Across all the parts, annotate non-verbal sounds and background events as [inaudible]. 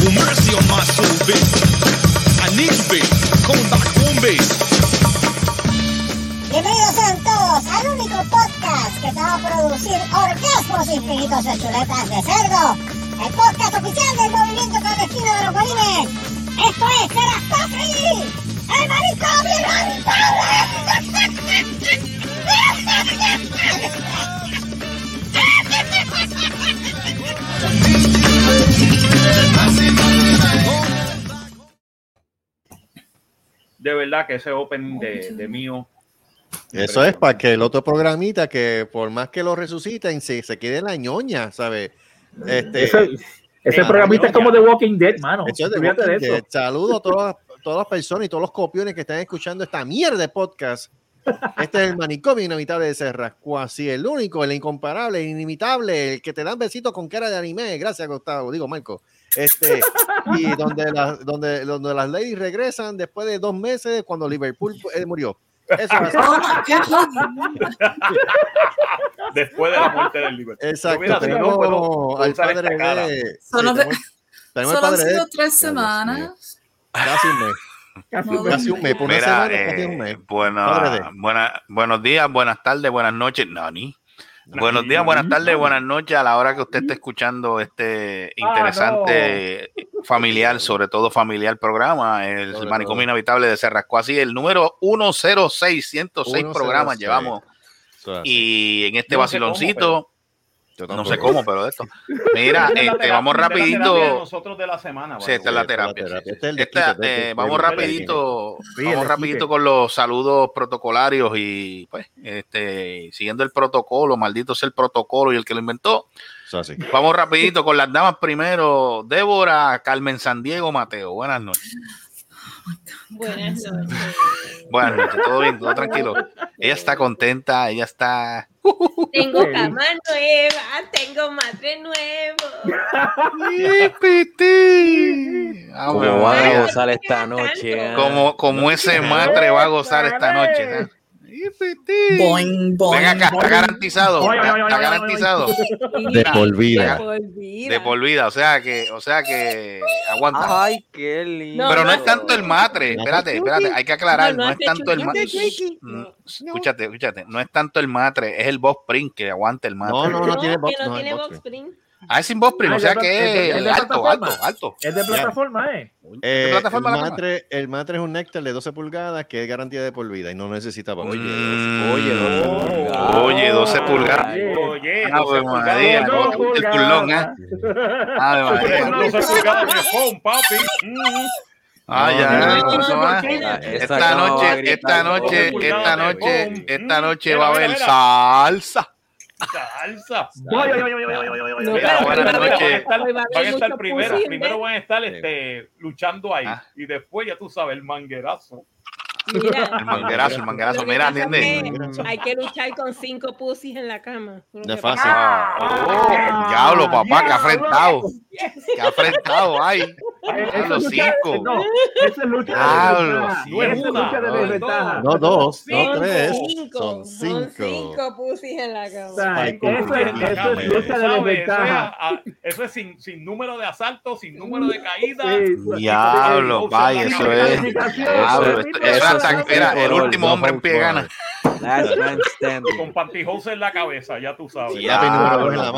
Well, mercy on my soul, bass. Bienvenidos sean todos al único podcast que te va a producir orgasmos infinitos de chuletas de cerdo. El podcast oficial del movimiento clandestino de los bolines. Esto es Free, el marico De verdad que ese opening de, de mío. Eso es para que el otro programita, que por más que lo resuciten, se, se quede en la ñoña, ¿sabes? Este, Ese, ese programita es como The Walking Dead, mano. Eso es de de. Dead. Saludo a todas, todas las personas y todos los copiones que están escuchando esta mierda de podcast. Este es el manicomio inevitable de Serrasco, así el único, el incomparable, el inimitable, el que te dan besitos con cara de anime. Gracias, Gustavo. Digo, Marco. Este, y donde, las donde, donde las ladies regresan después de dos meses cuando Liverpool eh, murió. Eso es así. Después de la muerte del Liverpool. Exacto. Mira, no tenemos puedo al padre de. Solo sí, de- tenemos- tenemos Solo han padre de- sido tres Dios mío. semanas. Casi un mes. No, Casi un mes. Por una semana, eh, casi un mes. de- buena- buenos días, buenas tardes, buenas noches. Nani. Buenos días, buenas tardes, buenas noches a la hora que usted esté escuchando este interesante familiar, sobre todo familiar programa, el Sobre manicomio todo. inhabitable de Cerrasco. Así, el número 106, 106 programas 106. llevamos. Y en este vaciloncito, Yo no sé cómo, pero de esto. Mira, este, terapia- vamos de rapidito. nosotros de la semana. Sí, esta es la terapia. Este eh, este es vamos rapidito, vamos rapidito con los saludos protocolarios y pues, este, siguiendo el protocolo, maldito sea el protocolo y el que lo inventó. Así. Vamos rapidito con las damas primero. Débora, Carmen San Diego, Mateo. Buenas noches. Buenas noches. Buenas noches, todo bien, todo tranquilo. Ella está contenta, ella está. [laughs] Tengo cama nueva, tengo madre nuevo. Ah, Como bueno, van a gozar esta noche. ah. como, como ese matre va a gozar esta noche. Boing, boing. Ven acá, está garantizado. Oye, oye, Está, oye, está oye, garantizado. De por vida. De por vida. O sea que, o sea que aguanta. Ay, qué lindo. Pero no es tanto el matre. Espérate, espérate. Hay que aclarar. No, no No es tanto el matre. chuki. Escúchate, escúchate. No es tanto el matre. Es el boss print que aguanta el matre. No, no, no No, tiene box. no No, tiene box box. Ah, es sin boss print. Ah, O sea que es de- es es de alto, plataforma. alto, alto. Es de plataforma, ¿eh? Eh, el, plataforma la matre, el matre es un néctar de 12 pulgadas que es garantía de por vida y no necesita box. Oye, Mm. oye, Oh. no. Oye, 12 pulgadas. Oye, Ah, 12 pues, María, pulgadas. el culón, ¿eh? Ave María. 12 pulgadas de phone, papi. Mm. Ah, No, ya. Ah, Esta noche, esta noche, esta pulgadas de noche, esta Mm. noche va a haber salsa. Salsa. Noches. Van a estar, primero, pussy, primero van a estar este, luchando ahí Ah. y después ya tú sabes el manguerazo. Mira, El manguerazo, el manguerazo. Mira, pasa es entiende. que Hay que luchar con cinco pussies en la cama. Es que fácil. Ah, oh, diablo, papá, que ha afrentado. [laughs] Que ha afrentado, ay. Eso Los es cinco. No, eso es lucha Diablo, de es lucha de desventaja. No dos, Cinco. no tres. Cinco, Son son cinco. cinco pussies en la cama. Ay, eso, es, es lucha de es, desventaja. ah, eso es sin, sin número de asalto, sin número de caída. Sí, Diablo, vaya, eso es. Diablo, eso sí, sí, el último hombre en pie gana. Last man standing. Con pantyhose en la cabeza, ya tú sabes. Ya.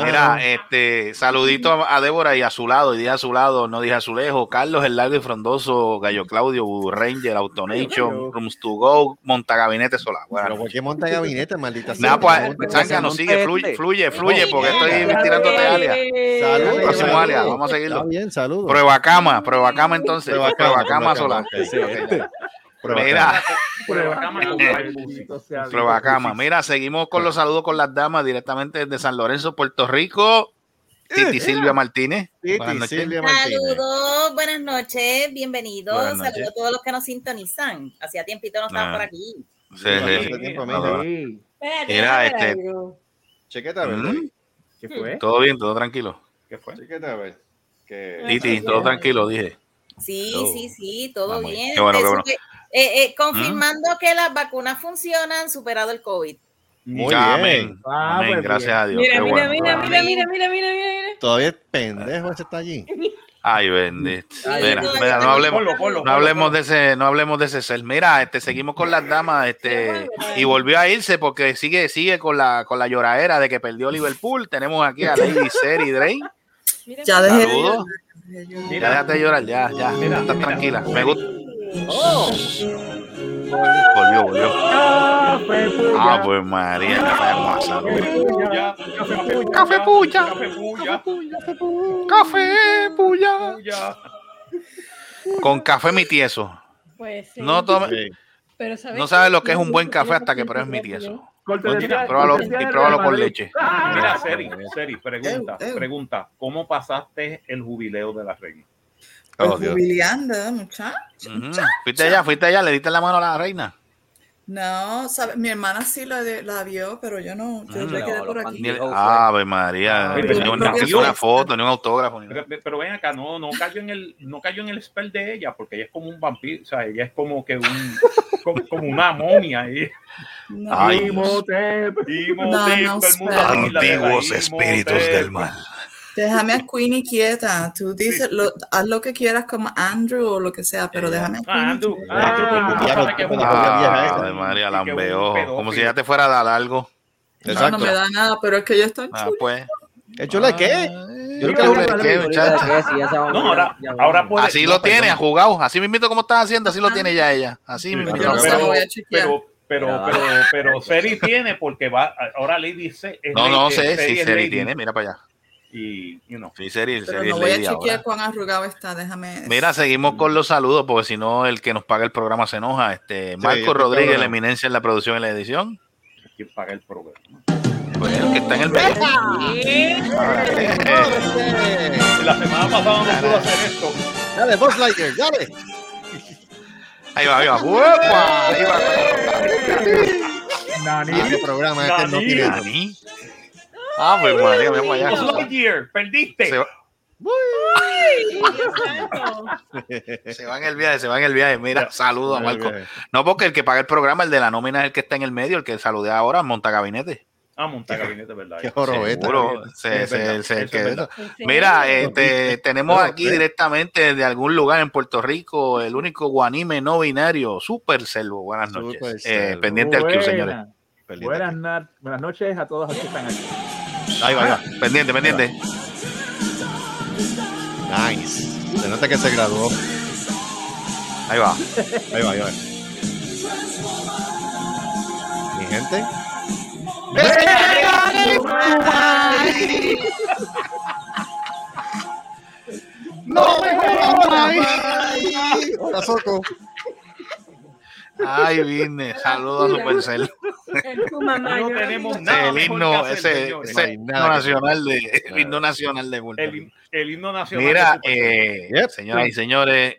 Mira, este, saludito a, a Débora y a su lado, y dije a su lado, no dije a su lejos, Carlos, el largo y frondoso, Gallo Claudio, Blue Ranger, Autonation, Rooms to Go, Montagabinete Solar. Pero Bueno, ¿por qué monta gabinete, maldita sea? pues, Zángano, sigue, fluye, fluye, fluye, porque estoy tirándote ver. alias. Saludos, Próximo alias, vamos a seguirlo. Está bien, saludos. Prueba cama, prueba cama entonces, Prueba prueba, cama, cama prueba solar. cama, ok. Prueba Mira, Prueba cama prueba cama. Mira, seguimos con los saludos con las damas directamente desde San Lorenzo, Puerto Rico. Titi Silvia Martínez. Titi Buenas noches. Silvia Martínez. Saludos, buenas noches, bienvenidos. Buenas noches. Saludos a todos los que nos sintonizan. Hacía tiempito no estaban Ah. por aquí. Sí. Espérate, Mira, este-. Chequeta, a ver. Mm, ¿Qué fue? Todo bien, todo tranquilo. ¿Qué fue? Chequeta, a ver. Que... Titi, todo tranquilo, dije. Sí, Oh. sí, sí, todo Ah, muy bien. bueno, qué bueno. Eh, eh, confirmando que las vacunas funcionan, superado el COVID. Muy Amén. bien. Ah, Amén. pues Gracias bien. a Dios. Mira, Qué mira, bueno. mira, mira, mira, mira, mira. Todavía es pendejo ese está allí. Ay, bendito. Ay, Mira, no hablemos, no hablemos de ese, no hablemos de ese ser. Mira, este, seguimos con las damas, este, y volvió a irse porque sigue, sigue con la, con la lloradera de que perdió Liverpool. Tenemos aquí a Lady [laughs] Seri Drake. Ya dejé Saludos. Ya déjate llorar, ya, ya, Mira, estás tranquila. Me gusta. Oh, Volvió, volvió. Café puya. Ah, pues María, qué hermosa. Puya, Café puya. Café puya. Café, puya. puya. Con café mi tieso. Pues sí. No tome, sí. Pero ¿sabes no sabes lo que es un buen café hasta que pruebes mi tieso. Pruébalo, y pruébalo con leche. Mira, Seri, Seri, pregunta, Eu, eu. pregunta, ¿cómo pasaste el jubileo de la reina? Oh, jubileando, muchacho. Ujú. Fuiste allá, fuiste allá, le diste la mano a la reina. No, sabe, mi hermana sí la, de- la vio, pero yo no, yo Mm. me quedé No, por aquí. Ave María, Ay, pero que que sea una foto, ni un autógrafo. Ni nada. Pero, pero ven acá, no, no cayó en el, no cayó en el spell de ella, porque ella es como un vampiro, o sea, ella es como que un, [laughs] como, como una momia. Y, No. Ay, No, no, el mundo Antiguos espíritus del mal. Déjame a Queenie quieta. Tú dices, lo- haz lo que quieras como Andrew o lo que sea, pero déjame a Ah, Queenie Andrew, ah, María, un lambeojo. Como si ya te fuera a dar algo. No, Exacto. no me da nada, pero es que ella está Ah, pues. ¿El chule qué? Yo Mira, creo que mira, qué, muchacho. No, ahora, ahora puede. Así no, lo tiene, perdón. ha jugado. Así mismito como estás haciendo, así lo tiene ya ella. Así Sí, mismo. Yo no pero, pero, pero, Mira, pero, pero Seri tiene porque va, ahora Lady es No, no sé si Seri tiene, mira para allá. Y, you know, Sí, Pero no voy a chequear ahora. cuán arrugado está, déjame. Mira, seguimos con los saludos, porque si no, el que nos paga el programa se enoja. Este, Marco este Rodríguez, la eminencia en la producción y la edición. quien paga el programa. Pues el que está en el medio. La semana pasada no pudo hacer esto. Dale, Boss Lightyear, dale. Ahí va, ahí va. ¡Uepa! Ahí va. Nani. Este programa este no Nani. tiene. Ah, pues María, mira para Buzz allá. Lightyear, perdiste. Se va, se va en el viaje, se va en el viaje. Mira, saludo a Marco. No, porque el que paga el programa, el de la nómina, es el que está en el medio, el que saludé ahora, monta gabinete. Ah, montar gabinete, ¿verdad? Qué. Seguro, se- Es se- verdad, se- eso que- es verdad. Mira, este, tenemos aquí ve. directamente de algún lugar en Puerto Rico el único guanime no binario, Super Selvo. Buenas noches. Eh, pendiente al Q, señores. Buenas. Buenas noches a todos los que están aquí. Ahí va, ahí va. Pendiente, pendiente. Nice. Se nota que se graduó. Ahí va. Ahí va, ahí va. Mi gente. ¡No me jodas! Hola, Soco. Ay, vine. Saludos a Supercell. En tu mamá, No tenemos nada El himno, ese, ese himno nacional de, el himno nacional de Puerto El, Rico. el himno nacional. Mira, eh, Yep. señoras y señores,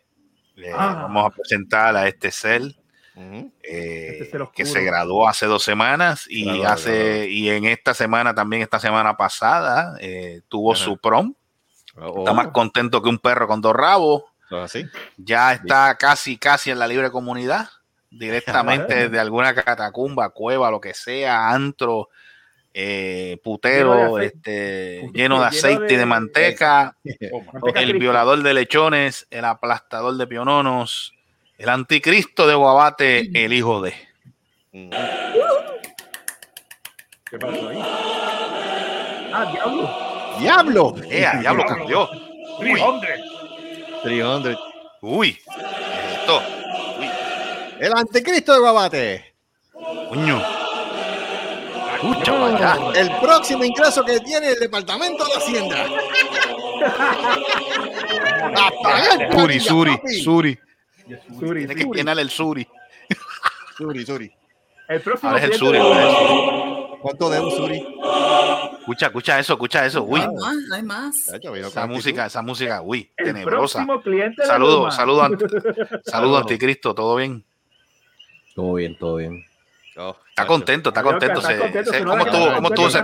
eh, Ah. vamos a presentar a este cel Ujú. eh, Este que se graduó hace dos semanas y Graduado, hace graduado. y en esta semana también esta semana pasada eh, tuvo Ajá. su prom Oh, está más contento que un perro con dos rabos oh, así. ya está casi casi en la libre comunidad directamente desde alguna catacumba cueva lo que sea antro eh, Lleno putero de aceite. este Lleno lleno de aceite y de de- manteca [laughs] el Cristo. violador de lechones, el aplastador de piononos, el anticristo de Guabate, el hijo de. ¿Qué pasó ahí? Ah, diablo. ¡Diablo! ¡Eh, a diablo cambió! 300. 300. ¡Uy! ¿qué es esto? El anticristo de Guabate. ¡Coño! El próximo ingreso que tiene el departamento de Hacienda. [laughs] Suri, Suri. Suri. Suri, Tiene que llenar el Suri. Suri, Suri. El próximo Ahora es el Suri. ¿Cuánto de un Suri? Escucha, escucha eso, escucha eso. Uy, Hay más, hay más. Esa música, esa música, uy, El tenebrosa. próximo cliente de Saludos, [laughs] saludos, saludos, anticristo, ¿todo bien? Todo bien, todo bien. Oh, Está contento, está contento. está se- contento, se- si no ¿Cómo estuvo, cómo estuvo ese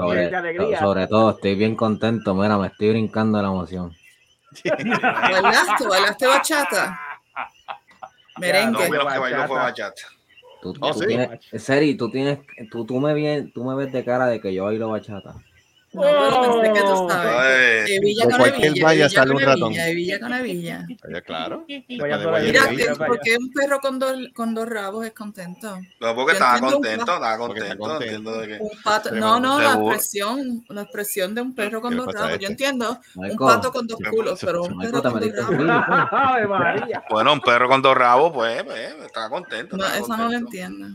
Sobre, de alegría. sobre todo, estoy bien contento. Mira, me estoy brincando de la emoción. [laughs] ¿Bailaste? ¿Bailaste bachata? No, Merengue. menos que bailó fue bachata. Tú, Oh, tú sí. tienes, Seri, tú tienes, tú, tú me bien, tú me ves de cara de que yo bailo bachata. No, pero pensé que tú oh. sabes. Sale un ratón. De Villa con Evilla. claro. Mira, porque un perro con dos, con dos rabos es contento. No, porque estaba contento, estaba contento. no, no, la expresión, la expresión de un perro con dos rabos. Yo este? entiendo un pato con dos culos, pero un perro con dos rabos. [laughs] Bueno, un perro con dos rabos, pues, pues estaba contento. No, eso no lo entiendo.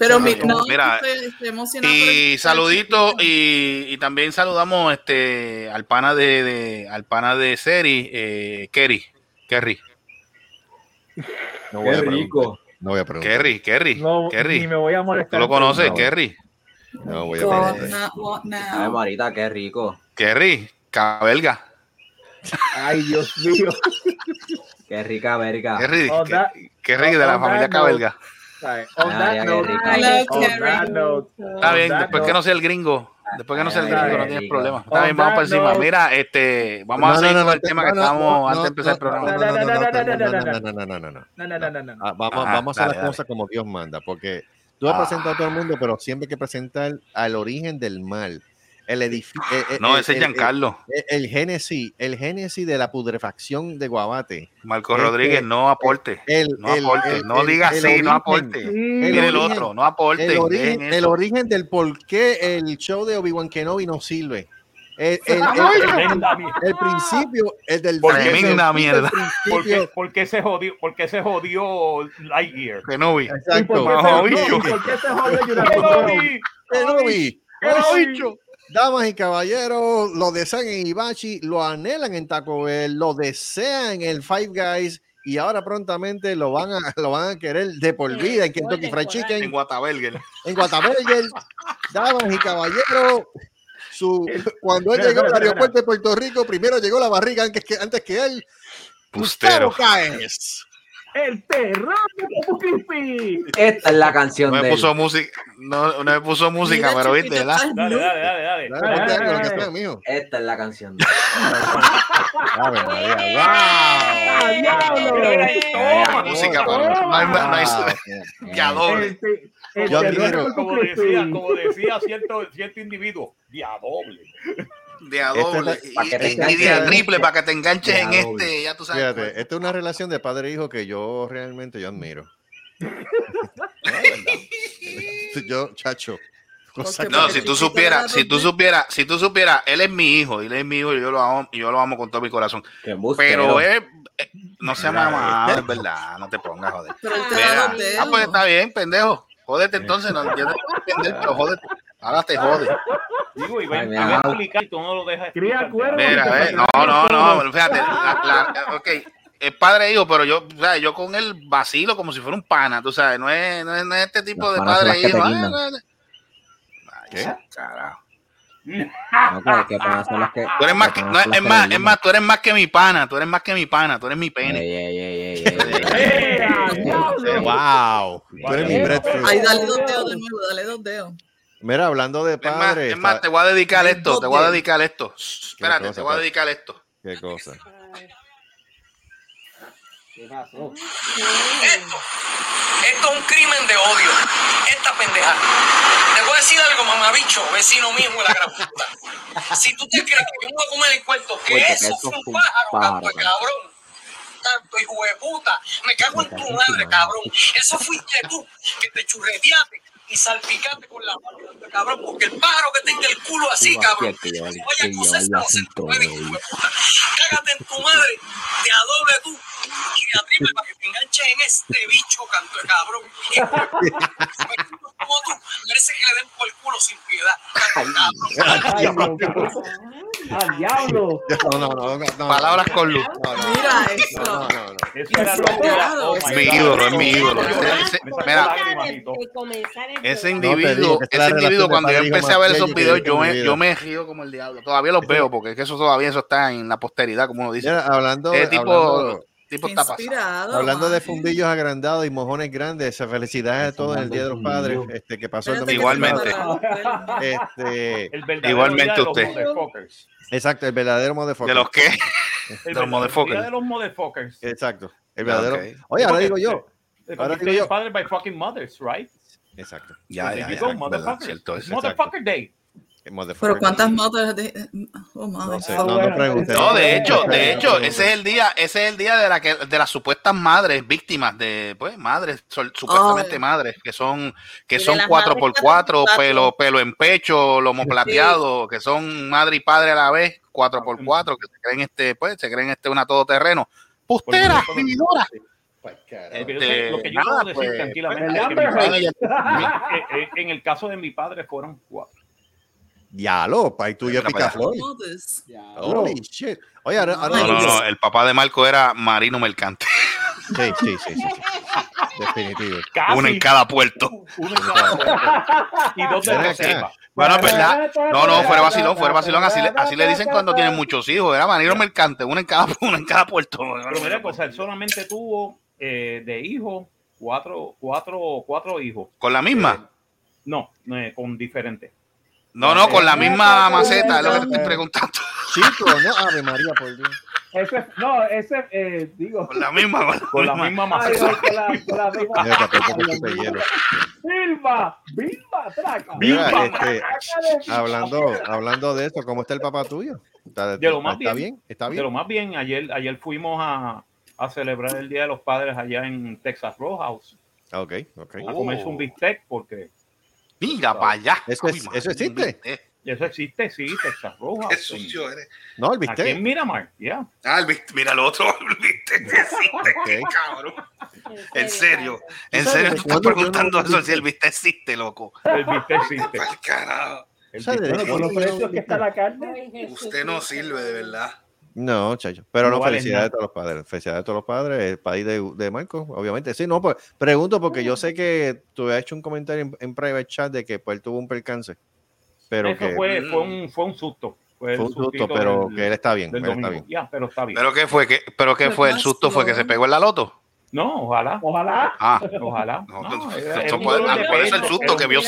Pero mi, Mira, no, mira, estoy, estoy Y saludito y, y también saludamos este al pana de, de- al pana de Seri, eh, Kerry, Kerry, No voy Qué a rico. No voy a preguntar. Kerry, Kerry, No, Kerry. ni me voy a ¿Tú molestar. lo conoces, No. Kerry? No voy a preguntar. Ay, now. Marita, qué rico. Kerry, cabelga. Ay, Dios mío. Qué rica verga. Kerry, On Ke- that- Kerry de la familia Cabelga. Está bien, después que no sea el gringo. Después que no sea el gringo, no tienes problema. Está bien, vamos para encima. Mira, este, vamos a seguir con el tema que estábamos antes de empezar el programa. No, no, no, no, no, no, no, no, no, Vamos a hacer las cosas como Dios manda, porque tú has presentado a todo el mundo, pero siempre hay que presentar al origen del mal. El edificio. No, ese es Giancarlo. El, el génesis, el génesis de la putrefacción de Guabate. Marco Este, Rodríguez, no aporte. El, No aporte. el- No diga origen, no aporte. Sí, Mire el origen- otro, no aporte. El origen, el origen del por qué el show de Obi-Wan Kenobi no sirve. El, el- el- Tremenda mierda. el principio, el del Porque mierda. principio- ¿Por qué, por qué se jodió, se Lightyear? Kenobi. ¿Y por Exacto. ¿Por qué se jodió? [laughs] Kenobi, Kenobi. Kenobi. Damas y caballeros, lo desean en Ibachi, lo anhelan en Taco Bell, lo desean en el Five Guys y ahora prontamente lo van a, lo van a querer de por vida en Kentucky Fried En Chicken, Guataberger. en Guataburger. Damas y caballeros, su, cuando él llegó al aeropuerto de Puerto Rico, primero llegó la barriga antes que, antes que él. Bustero. Gustavo Cáez. El terror de Esta es la canción no me puso música, no, no, me puso música, pero viste, ¿verdad? Dale, dale, dale, dale. mío. Esta es la canción. A. Música, como decía, como decía cierto, cierto individuo, diadoble. De a doble. la- Y, te de a triple para que te enganches en doble. este, ya tú sabes. Fíjate, cuál. esta es una relación de padre e hijo que yo realmente yo admiro. [laughs] yo, chacho. cosa No, si tú supieras, era si tú supieras, si tú supieras, él es mi hijo, él es mi hijo y yo lo amo, y yo lo amo con todo mi corazón. Pero él, eh, no se mamá, es verdad, no te pongas, joder. Te Mira, ah, pues está bien, pendejo. Jódete entonces, no, yo no puedo entender, pero jódete. Ahora te jode. Digo, y va, a explicar y tú no lo dejas Cría cuervo. Mira, no, no, no, fíjate, la- la- ok, es padre e hijo, pero yo, o sea, yo con él vacilo como si fuera un pana, tú sabes, no es, no es, no es este tipo Los de padre e hijo. guindan. No, no. Ay, ¿Qué? carajo. No, que, que panas son las que. Tú eres más que no, es más, es más, tú eres más que mi pana, tú eres más que mi pana, tú eres mi pene. [laughs] Wow. Tú eres mi Vale. breadfruit. Ay, dale dos dedos de nuevo, dale dos dedos. Mira, hablando de Es más, padre. es más, te voy a dedicar esto, te voy a dedicar esto. Espérate, cosa, te voy a dedicar esto. Qué cosa. Esto, esto es un crimen de odio. Esta pendeja. Te voy a decir algo, mamabicho, vecino mío de la gran puta. Si tú te crees que yo me voy a comer el cuento, que Porque eso fue un pájaro, canto. cabrón. Tanto hijo de puta. Me cago en tu madre, cabrón. Eso fuiste tú que te churreteaste y salpicate con la mano, cabrón, porque el pájaro que tenga el culo así, cabrón, vaya a cágate en tu madre, te adobe tú y te atripe para que te enganches en este bicho, canto de cabrón. como tú, merece que le den por el culo sin piedad, ¡Al diablo! No, no, no, Palabras con luz. Mira eso. Eso mi ídolo, es mi ídolo. Ese individuo, ese individuo, cuando yo empecé a ver esos videos, yo me, yo me río como el diablo. Todavía los veo, porque es que eso todavía eso está en la posteridad, como uno dice. Mira, hablando, Ese tipo, hablando, tipo está. Inspirado. hablando de fundillos agrandados y mojones grandes, felicidades a todos en el Día de los Padres, este que pasó el domingo. Igualmente. Este, El verdadero Igualmente usted. exacto, el verdadero motherfucker. ¿De los qué? El De los motherfuckers. de los motherfuckers. Exacto, el verdadero. Oye, ahora digo yo. Ahora digo yo. en padre by fucking mothers, right? Exacto. Ya, There ya, ya. cierto es. Motherfucker Day. Pero cuántas mothers de... Oh. No sé, Oh, no, no pregunté. No, de hecho, de hecho, ese es el día, ese es el día de la que, de las supuestas madres víctimas de, pues, madres, sol- supuestamente Oh. madres, que son, que son las cuatro madres por cuatro cuatro, por cuatro. pelo, pelo en pecho, lomo plateado, que son madre y padre a la vez, cuatro por cuatro, que se creen este, pues, se creen este una todoterreno. Pustera, Por- vividora. Lo que yo sé- lo que yo nada, puedo decir pues, tranquilamente pues, es que mi Amber padre- Heard. [laughs] mi- eh, eh, en el caso de mi padre fueron cuatro. Ya lo, pai tuyo Mira para allá. picaflor. Mothers. Holy shit. Oye, ahora, ahora- No, no, no, el papá de Marco era marino mercante. Sí, sí, sí, sí, sí. Definitivo. Casi Uno en cada puerto. uno en cada puerto. y dos de reserva. Bueno, es verdad. No, no, fuera vacilón, fuera vacilón. Así, le- así le dicen cuando tienen muchos hijos. Era marino mercante, uno en cada, uno en cada puerto. Pero mira, pues él solamente tuvo eh, de hijos cuatro, cuatro, cuatro hijos. ¿Con la misma? No, eh, con diferentes. No, no, con la misma maceta, es lo que te estoy preguntando. Chico, no, Ave María, por Dios. Ese, no, ese, eh, digo. Con la misma, con la Con la misma. maceta. con la, con la misma. Mira, tampoco me chupe hielo. Vilma, Vilma, traca. Mira, Vilma, este, de hablando, hablando de esto, ¿cómo está el papá tuyo? ¿Está, De lo más está bien. bien? ¿Está De bien? lo más bien, ayer, ayer fuimos a, a celebrar el Día de los Padres allá en Texas Roadhouse. Ok, ok. A comerse un bistec porque Mira para allá. ¿Eso es- Ay, eso existe? eso existe, sí, Texas Roadhouse. Qué sucio eres. No, el Aquí en bistec. Miramar, ya. Ah, el bist- mira lo otro. [laughs] El bistec existe, [laughs] qué cabrón. En serio, en ¿Tú sabes serio, tú estás preguntando eso si el bistec existe, loco. El bistec existe. Pa'l carajo. El ¿Sabes de bistec- por los precios que está la carne. Usted no sirve de verdad. No, chacho. Pero no, No vale felicidades nada. a todos los padres. Felicidades a todos los padres. El país de, de Marco, obviamente. Sí, no, pues pregunto porque yo sé que tú habías hecho un comentario en, en private chat de que pues, él tuvo un percance. Pero Eso que fue, Mm. fue, un, fue un susto. Fue, un susto, pero del- que él está bien. Él está bien. Ya, pero está bien. ¿Pero qué fue? ¿Qué, ¿Pero qué fue? ¿El susto fue que se pegó en la loto? no, ojalá. Ojalá. Ah, Ojalá. No, No, era- por eso el susto que vio,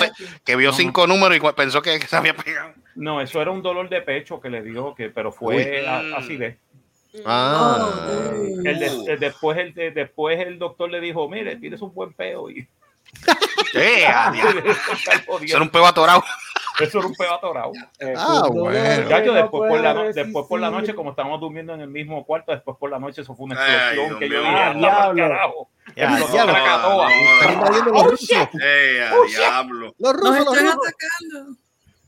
que vio cinco números y pensó que se había pegado. No, eso era un dolor de pecho que le dio, que, pero fue a- así de. Ah, El de- el- después, el de- después el doctor le dijo, mire, tienes un buen peo. Y, [laughs] Eh, ah. [laughs] Eso era un peo atorado. Eso era un peo atorado. Eh, Ah, dolor bueno. no después, por la, después por la noche, como estábamos durmiendo en el mismo cuarto, después por la noche eso fue una explosión que yo dije, Ah, "Anda pa'l diablo. carajo". Ya, Explotó ya, Krakatoa. están invadiendo los rusos. Eh, diablo. Los rusos, los están rusos.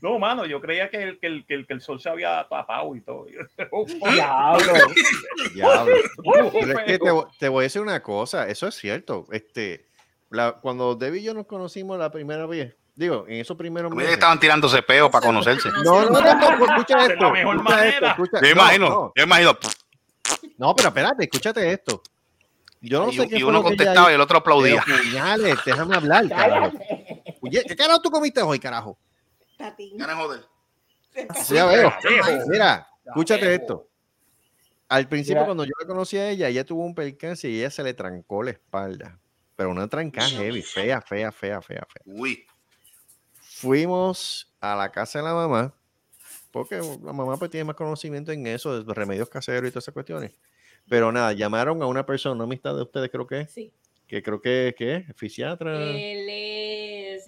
No, mano, yo creía que el, que el, que el, que el sol se había tapado y todo. [laughs] [laughs] Diablo. [laughs] Diablo. Estuvo Pero es que te, voy a decir una cosa, eso es cierto. Este, la, cuando Debbie y yo nos conocimos la primera vez, digo, en esos primeros meses. estaban tirándose peo para conocerse. No, no, tampoco, escucha De la esto. mejor escucha manera. esto, escucha- Yo no, imagino, no. yo imagino. No, pero espérate, escúchate esto. Yo no y, sé qué y uno contestaba y el otro aplaudía. pero puñales, déjame hablar, carajo. Oye, ¿Qué carajo tú comiste hoy, carajo? Ganas joder. Ya veo. Mira, escúchate esto. Al principio, Mira. cuando yo la conocí a ella, ella tuvo un percance y ella se le trancó la espalda. Pero una trancada heavy, fea, fea, fea, fea, fea. Uy. Fuimos a la casa de la mamá, porque la mamá pues tiene más conocimiento en eso, de remedios caseros y todas esas cuestiones. Pero nada, llamaron a una persona, una amistad de ustedes creo que Sí. que creo que, que es fisiatra. Él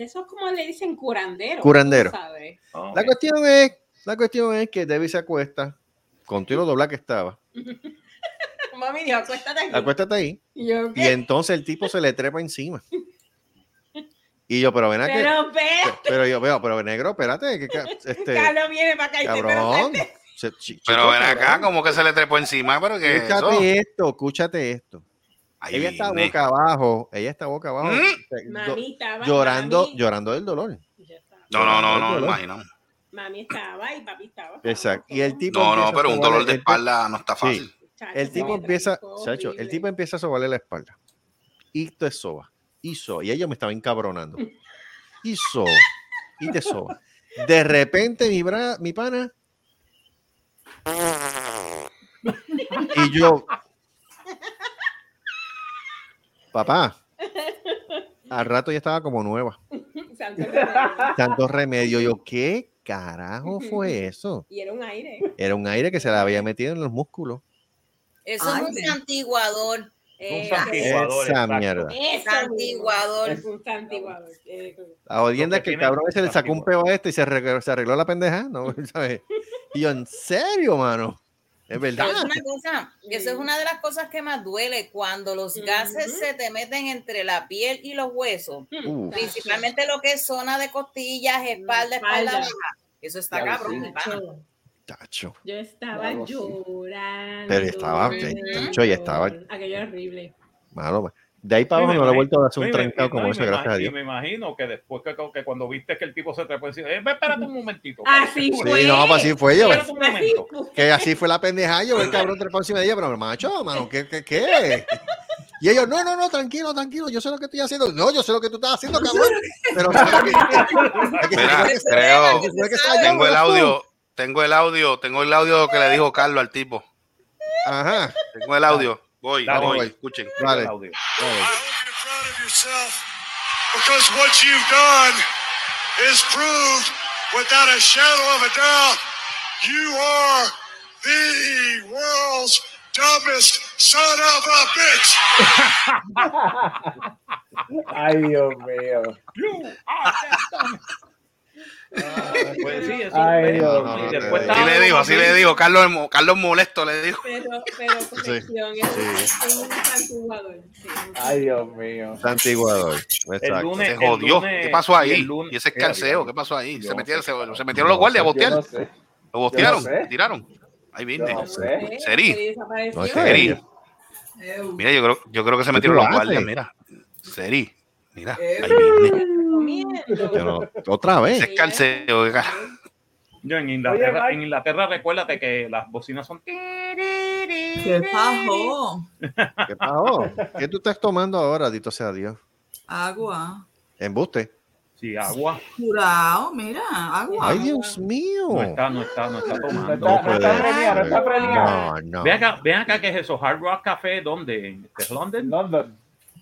es, eso es como le dicen curandero. Curandero. sabes. Oh, La cuestión es, la cuestión es que Debbie se acuesta, con todo lo dobla que estaba, [laughs] Mami dijo, acuéstate aquí. acuéstate ahí, Y yo, y ¿qué? entonces el tipo se le trepa encima. [laughs] Y yo, pero ven aquí. Pero ve, Pero yo veo, pero negro, espérate, que, [laughs] este, Carlos viene para acá y pero cabrón. se- Pero ven acá, como que se le trepó encima, pero que eso. Escúchate esto, escúchate esto. Ay, ella está ne- boca abajo, ella está boca abajo, ¿Mm? do- Mami estaba. llorando, mami, llorando del dolor. No, no, no, no, imagino. Mami estaba y papi estaba. Exacto. Y el tipo No, no, pero un dolor de el- espalda no está fácil. Chacho, El tipo me empieza, chacho, el tipo empieza a sobarle la espalda. Y te soba, y soba. Y ella me estaba encabronando. Y soba, y te soba. De repente mi, bra, mi pana. Y yo. Papá. [laughs] Al rato ya estaba como nueva. Santo remedio. Tanto remedio. Yo, ¿qué carajo fue eso? Y era un aire. Era un aire que se le había metido en los músculos. Eso Ay, es un santiguador. Eh, santiguador, Esa exacto. mierda. Santiguador. mismo, Un santiguador. La odienda Lo es que el cabrón ese le sacó un peo a este y se arregló, se arregló la pendeja, ¿no? [laughs] ¿Sabes? Y yo, ¿en serio, mano? Es verdad. Es una cosa, eso es una de las cosas que más duele cuando los gases se te meten entre la piel y los huesos. Uh, Principalmente lo que es zona de costillas, espalda, espalda baja. Eso está cabrón, sí. Tacho. Yo estaba Claro, llorando. Pero estaba, tacho, y estaba, Aquello horrible. malo. De ahí para Sí, abajo me no le he vuelto a hacer un sí, trancado como me gracias a Dios. Y me imagino que después que, que cuando viste que el tipo se puede decir, eh, espérate un momentito. Así espérate, fue. Sí, no, pues así fue yo. Espérate un Así fue. Que así fue la pendeja. Yo, el cabrón trepado encima de ella, pero macho, mano, ¿qué, qué, qué? Y ellos, no, no, no, tranquilo, tranquilo, yo sé lo que estoy haciendo. No, yo sé lo que tú estás haciendo, cabrón. Pero [laughs] creo, tengo el audio, tengo el audio, tengo el audio que le dijo Carlos al tipo. Ajá. Tengo el audio. Voy, Dale, voy, voy. escuchen. Vale. Dale. I hope you're proud of yourself because what you've done is proved without a shadow of a doubt you are the world's dumbest son of a bitch. [laughs] Ay, Dios mío. You are that dumb. Pues sí, eso Ay, y después Así Así estaba le dijo, así le dijo. Carlos, Carlos molesto le dijo. Pero, pero [laughs] corrección, es sí. es un santiguador. sí. Ay, Dios mío. Santiguador. El Exacto. lunes, Se el jodió. lunes- ¿Qué pasó y ahí? el lunes- Y ese escanseo. ¿qué pasó ahí? Se metieron, no sé, se, se metieron los No guardias a Yo botear. no sé. Lo no sé. tiraron. Ahí viene. No sé. Seri. No, Seri. Mira, yo creo, yo creo que se ¿Qué metieron los guardias, mira. Seri. Mira, ahí viene. Comiendo. [laughs] Yo no- otra vez. Ese escanseo. oiga. Yo en Inglaterra, Mike. en Inglaterra recuérdate que las bocinas son ¿Qué pasó? ¿Qué pasó? ¿Qué tú estás tomando ahora, dito sea Dios? Agua. Embuste. Sí, agua. Curao, mira, agua. Ay, Dios mío. No está, no está, no está tomando. no está no está ser. premiada. No, no. Ven acá, ven acá, ¿qué es eso? Hard Rock Café, ¿dónde? ¿Es London? London.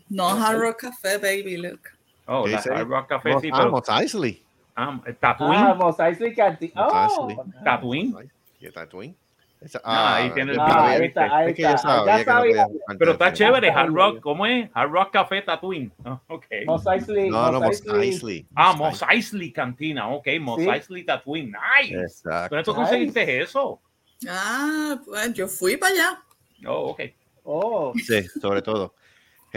No Hard Rock Café, baby, look. Oh, ¿Qué la dice? Hard Rock Café, sí, Ah, pero... Mos Eisley. Ah, Tatooine. Ah, Mos Eisley. Mos Oh. Tatooine. ¿Qué Tatooine? Esa- Ah, ahí tiene el Ah, ahí está, ahí Es que está. sabía Ya no sabía. buscar Pero está chévere, Hard Rock, ¿cómo es? Hard Rock Café Tatooine. Ah, ok. Mos Eisley. No, no, Mos Eisley. Eisley. Ah, Mos Eisley Cantina, ok, Mos Sí. Eisley Tatooine, nice. Exacto. ¿Pero tú conseguiste eso? Ah, pues yo fui para allá. Oh, ok. Oh. Sí, sobre todo.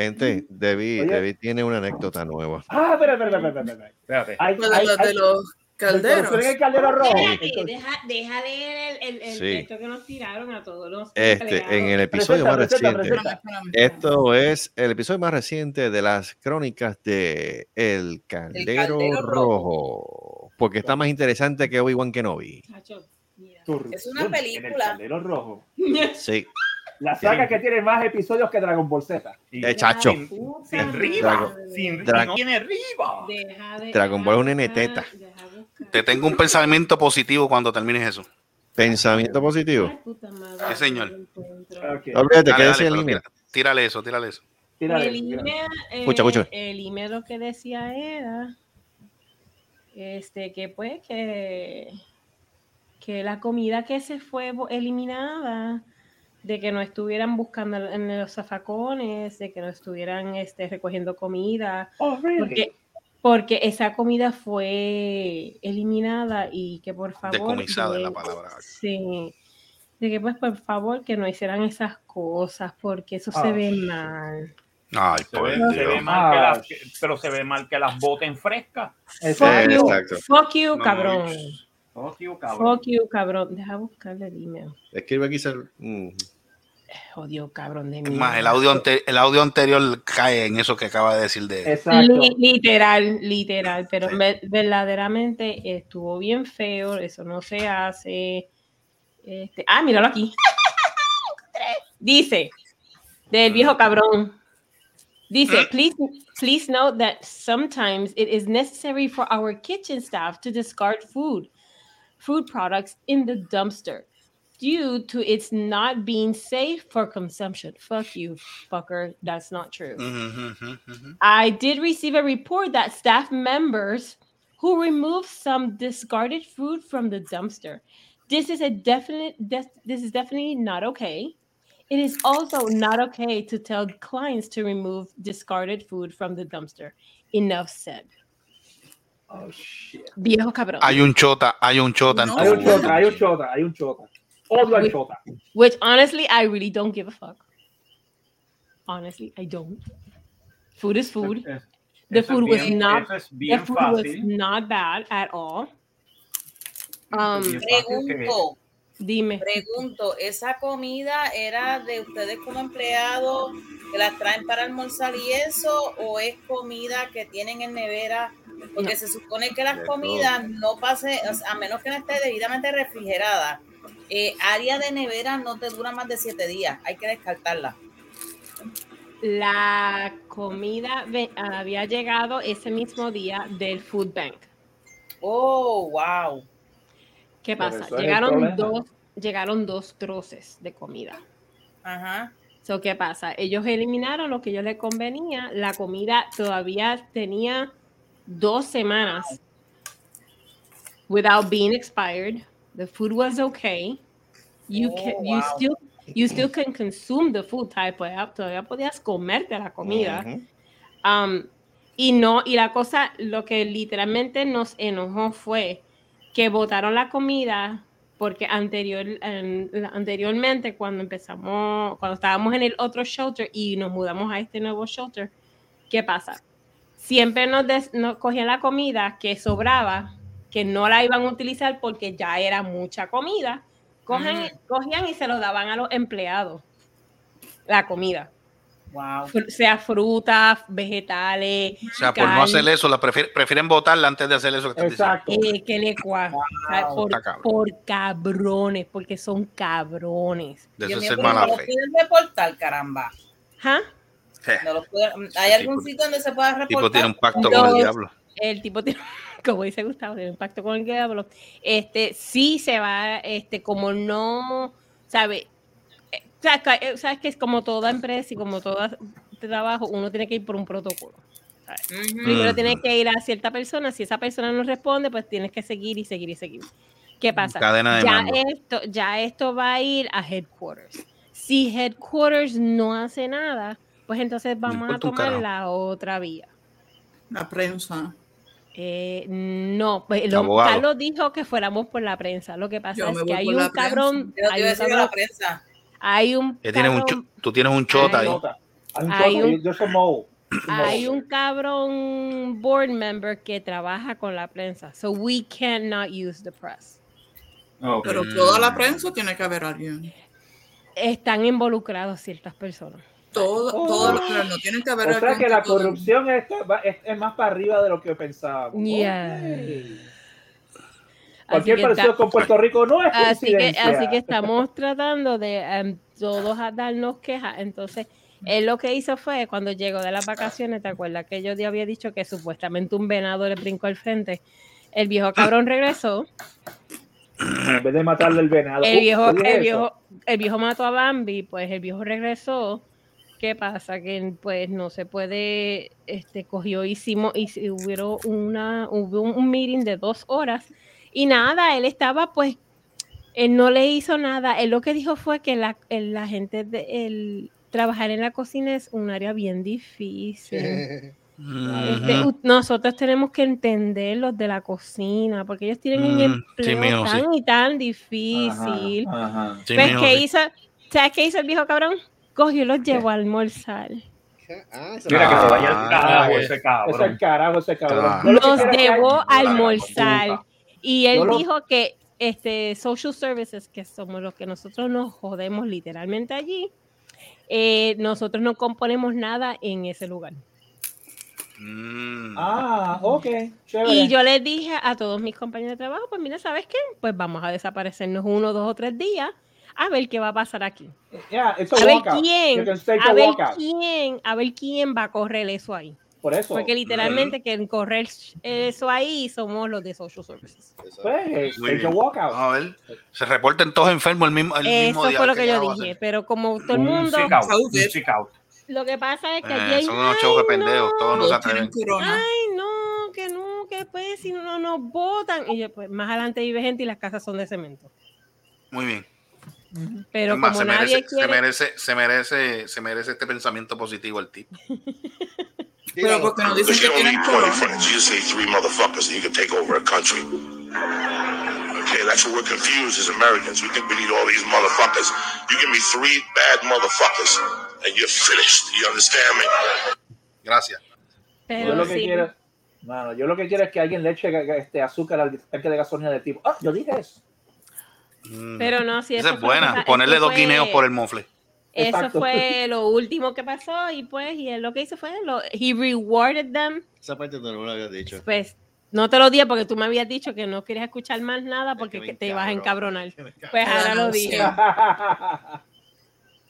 Gente, Debbie. Debbie tiene una anécdota nueva. Ah, espera, espera, espera, espera. Espérate. Hay, de hay, de los calderos. en el caldero rojo. Espérate, deja, deja leer el, el, el Sí. texto que nos tiraron a todos los Este, en el episodio Presenta, más presenta, reciente. presenta. Espérame, espérame. Esto es el episodio más reciente de las crónicas de El Caldero, Caldero Rojo. Porque está más interesante que Obi-Wan Kenobi. Chacho, mira. Corrupción Es una En el película. caldero rojo. Sí. La saga que tiene más episodios que Dragon Ball Z. Y- Eh, chacho. Sin, sin riba. Dragon- sin Dragon- y no tiene riba. Deja de- Dragon Ball es una neteta. Te tengo un pensamiento positivo cuando termines eso. Pensamiento positivo. Sí, señor. Olvídate, Dale, decía el tira- tírale eso, tírale eso. Tírale, el tírale. eh, Escucha, escucha. el email lo que decía era este que pues que que la comida que se fue eliminada de que no estuvieran buscando en los zafacones de que no estuvieran este, recogiendo comida Oh, really? porque porque esa comida fue eliminada y que por favor Decomisada es la palabra. sí de que pues por favor que no hicieran esas cosas porque eso se Ah. ve mal Ay, Se ve, se ve Dios. mal que las, pero se ve mal que las boten frescas. Fuck you, exacto. fuck you, No, cabrón. Fuck you, cabrón. Fuck you, cabrón. Deja buscarle el email. Escribe aquí. ser- mm. Odio, cabrón de mí. más, el audio, ante- el audio anterior cae en eso que acaba de decir de Exacto. literal, literal, pero Sí. verdaderamente estuvo bien feo, eso no se hace. Este, ah, míralo aquí. [laughs] Dice, del viejo cabrón. Dice, please, please note that sometimes it is necessary for our kitchen staff to discard food, food products in the dumpster due to its not being safe for consumption. Fuck you, fucker. That's not true. Ujú, ujú, ujú. I did receive a report that staff members who removed some discarded food from the dumpster. This is a definite. This is definitely not okay. It is also not okay to tell clients to remove discarded food from the dumpster. Enough said. Oh, shit. Viejo cabrón. Hay un chota, hay un chota No. Hay un chota, hay un chota, hay un chota. Odio al chota. Which honestly, I really don't give a fuck. Honestly, I don't. Food is food. Es- The food was bien- not. eso es The food was not bad at all. Um, que- Pregunto, dime. pregunto, ¿esa comida era de ustedes como empleados que la traen para almorzar y eso? ¿O es comida que tienen en nevera? Porque se supone que las comidas no pasen, o sea, a menos que no esté debidamente refrigerada. eh, área de nevera no te dura más de siete días, hay que descartarla. La comida había llegado ese mismo día del food bank. Oh, wow. ¿Qué pasa? es Llegaron dos, llegaron dos troces de comida. Ajá. So, ¿Qué pasa? Ellos eliminaron lo que yo les convenía. La comida todavía tenía dos semanas without being expired. The food was okay. You Oh, can, you still, you still can consume the food type. Todavía podías comerte la comida. Um, y no, y la cosa, lo que literalmente nos enojó fue que botaron la comida porque anterior, en- anteriormente cuando empezamos, cuando estábamos en el otro shelter y nos mudamos a este nuevo shelter, ¿qué pasa? Siempre nos, des- nos cogían la comida que sobraba, que no la iban a utilizar porque ya era mucha comida, cogen- cogían y se lo daban a los empleados, la comida Wow. sea frutas, vegetales, O sea, por no carne, hacer eso, la prefieren, prefieren votarla antes de hacer eso que Exacto. eh, que le cua- o sea, por, cabrón. por cabrones, porque son cabrones. De eso es mala fe. reportar, caramba. ¿Ja? No los pueden- ¿Hay algún tipo- sitio donde se pueda El reportar? tipo tiene un pacto con el diablo. El tipo tiene, [laughs] como dice Gustavo, tiene un pacto con el diablo. Este, sí se va, este, como no, sabe, Eh, eh, sabes que es como toda empresa y como todo trabajo, uno tiene que ir por un protocolo. Primero tienes que ir a cierta persona, si esa persona no responde, pues tienes que seguir y seguir y seguir. ¿Qué pasa? Cadena de ya esto, ya esto va a ir a headquarters. Si headquarters no hace nada, pues entonces vamos a tomar la otra vía. La prensa. Eh, no, pues lo. Carlos dijo que fuéramos por la prensa. Lo que pasa Yo es que hay un prensa. cabrón, hay un la prensa. hay tú tienes un chota ahí. Hay un Hay un- yo soy Mo. hay un cabrón board member que trabaja con la prensa. So we cannot use the press. Ok. Pero toda la prensa tiene que haber alguien. Están involucrados ciertas personas. Todo, Oh. todo lo- pero no tiene que haber O sea que la todo- corrupción es, es, es más para arriba de lo que pensaba. Yeah. Cualquier parecido con Puerto Rico no es Así que, así que estamos tratando de em, todos a darnos quejas. Entonces, él lo que hizo fue, cuando llegó de las vacaciones, ¿te acuerdas que yo te había dicho que supuestamente un venado le brincó al frente? El viejo cabrón regresó. En vez de matarle el venado. El Uh, viejo, ¿qué es el viejo, el viejo mató a Bambi, pues el viejo regresó. ¿Qué pasa? Que pues no se puede, este, cogió, hicimos, y hubo una, hubo un, meeting de dos horas y nada, él estaba pues, él no le hizo nada, él lo que dijo fue que la, el- la gente de el, trabajar en la cocina es un área bien difícil. [laughs] Este, Ujú. u- nosotros tenemos que entender los de la cocina, porque ellos tienen un Mm, sí, empleo sí. tan y tan difícil. Ajá, ajá. Sí, pues, mijo, ¿qué sí. hizo? ¿Sabes qué hizo el viejo cabrón? Cogió y los llevó a almorzar. Ah, Mira que se vaya Ah, al carajo eh. ese Ese cabrón. es carajo, ese cabrón. Ah. Los llevó a almorzar. Y él lo- dijo que este, social services, que somos los que nosotros nos jodemos literalmente allí, eh, nosotros no componemos nada en ese lugar. Mm. Ah, ok. Chévere. Y yo les dije a todos mis compañeros de trabajo, pues mira, ¿sabes qué? Pues vamos a desaparecernos uno, dos o tres días a ver qué va a pasar aquí. Yeah, a ver quién, a ver quién, a ver quién va a correr eso ahí. Por eso. Porque literalmente que correr eso ahí somos los de social services. Pues, a ver. Se reporten todos enfermos el mismo, el mismo Eso día. fue lo ¿qué que yo dije, pero como todo el Un mundo, out, lo que pasa es que Eh, aquí hay, son unos "Ay, chavos de pendejos, no, todos no se Todos tienen atreven. Ay, no, que no, que pues si no nos votan. Y yo, pues más adelante vive gente y las casas son de cemento. Muy bien. Pero Es más, como se nadie merece, se quiere, merece, se merece, se merece este pensamiento positivo el tipo. [laughs] Pero porque nos dicen que tienen need 20 corona. You just need three motherfuckers and you can take over a country. Okay, that's what we're confused as Americans. We think we need all these motherfuckers. You give me three bad motherfuckers and you're finished. You understand me? Gracias. Yo pero lo que sí. quiero, mano, yo lo que quiero es que alguien le eche este azúcar al tanque de gasolina del tipo. Ah, yo dije eso. Pero no, si Esa es buena. Ponerle eso dos fue- guineos por el mofle. Eso Exacto. fue [laughs] lo último que pasó y pues y él lo que hizo fue lo he rewarded them. Esa parte no lo habías dicho. Pues no te lo dije porque tú me habías dicho que no querías escuchar más nada porque que te ibas a encabronar. Pues ahora lo dije.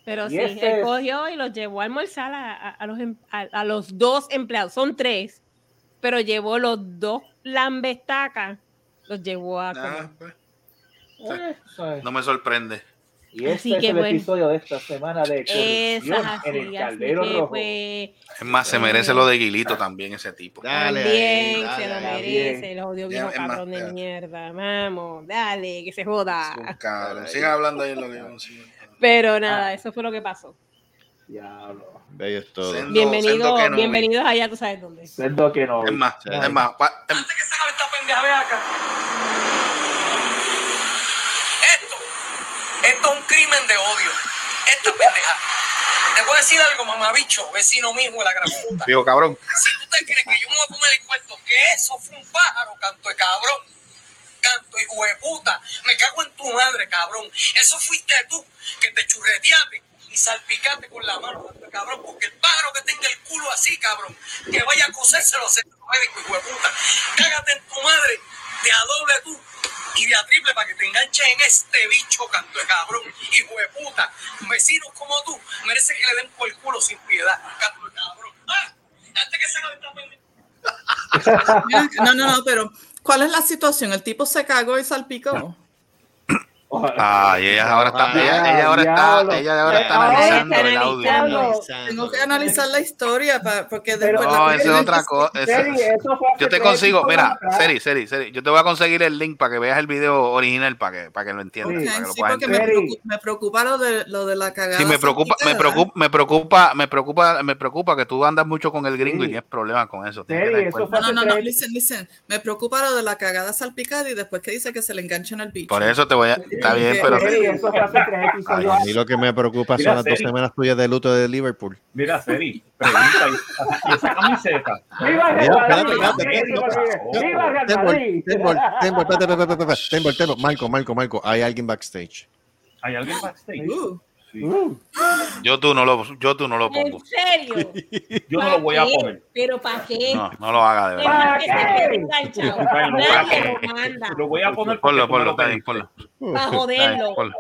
Pero sí, este él es- cogió y los llevó a almorzar a, a- a los, em- a, a los dos empleados. Son tres, pero llevó los dos lambestacas, los llevó a comer. Ah, pues, Es. no me sorprende. Y este Así es que el bueno. episodio de esta semana de Esa corrupción es así, en el caldero rojo. pues Es más, se merece lo de Guilito también, ese tipo. Dale también ahí, se lo dale merece, el odio viejo es más, cabrón de ya. mierda. Vamos, dale, que se joda. Sigan hablando ahí en lo que. Pero nada, eso fue lo que pasó. Diablo. Bello es todo. Sendo- Bienvenido, sendo que no, bienvenidos allá, tú sabes dónde. Siento que no. Es más, es más. pa- em- Antes que se acabe esta pendeja, ve acá. Esto, esto es un crimen de odio. Esta pendeja. Te puedo decir algo, mamabicho, vecino mismo de la gran puta. Digo, cabrón. Si tú te crees que yo me voy a comer el cuento que eso fue un pájaro, canto de cabrón. Canto hijo de puta. Me cago en tu madre, cabrón. Eso fuiste tú que te churreteaste y salpicaste con la mano, canto de cabrón. Porque el pájaro que tenga el culo así, cabrón, que vaya a cosérselo a centro médico, hijo de puta. Cágate en tu madre de a doble tú y de a triple para que te enganches en este bicho, canto de cabrón, hijo de puta. Vecinos como tú merecen que le den por el culo sin piedad, canto de cabrón. Ah, antes que se. [laughs] No, no, no, pero ¿cuál es la situación? ¿El tipo se cagó y salpicó? Ay, ella ahora está, Ah, ella, ella ahora está, ella ahora está Ahora analizando el audio. analizando. Tengo que analizar la historia para, porque Pero- después No, la esa es otra cosa. Eso Yo te consigo, mira. Seri, Seri, Seri, yo te voy a conseguir el link para que veas el video original para que, para que lo entiendas, Sí. para que lo Sí, puedas porque me preocupa, me preocupa lo de, lo de la cagada. Sí, me preocupa, me preocupa, me preocupa, me preocupa, me preocupa que tú andas mucho con el gringo y Sí. tienes problemas con eso. Seri, eso No, no, no, tres- listen, listen. Me preocupa lo de la cagada salpicada y después que dice que se le engancha en el bicho. Por eso te voy a, está bien, Sí, pero episodios a mí lo que me preocupa Mira, son las dos Seri. semanas tuyas de luto de Liverpool. Mira, Seri, pregunta, ¿y esa camiseta? ¡Viva Real Madrid! ¡Viva. Real Madrid! Tembol, Tembol. Marco, Marco, Marco, hay alguien backstage. ¿Hay alguien backstage? Uh, Sí. Uh, yo tú no lo, yo tú no lo ¿En pongo. serio? [laughs] Yo no lo voy a poner. ¿Pero para qué? No, no lo haga de verdad. Lo voy a Nadie poner. lo manda. Lo voy a poner Ponlo, ponlo, lo está bien, ponlo. Para joderlo. ponlo.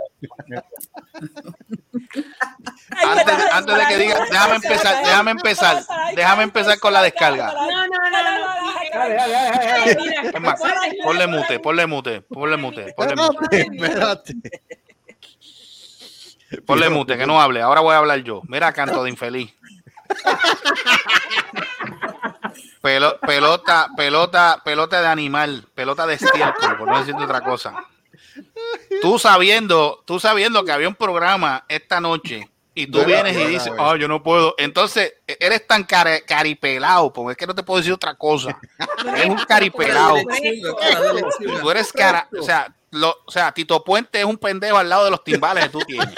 Antes, antes de que diga, déjame empezar, déjame empezar, déjame empezar con la descarga. No, no, no, no. Dale, dale, dale, Es más, ponle mute, ponle mute, ponle mute, ponle mute, Espérate, espérate. Ponle mute, que no hable. Ahora voy a hablar yo. Mira, canto de infeliz. Pelo- pelota, pelota, pelota de animal, pelota de estiércol, por no decirte otra cosa. Tú sabiendo, tú sabiendo que había un programa esta noche y tú Buena, vienes y dices, oh, yo no puedo. Entonces, e- eres tan care- caripelado, porque es que no te puedo decir otra cosa. [laughs] Eres un caripelado. Tú eres cara, o sea, lo, o sea, Tito Puente es un pendejo al lado de los timbales que tú tienes.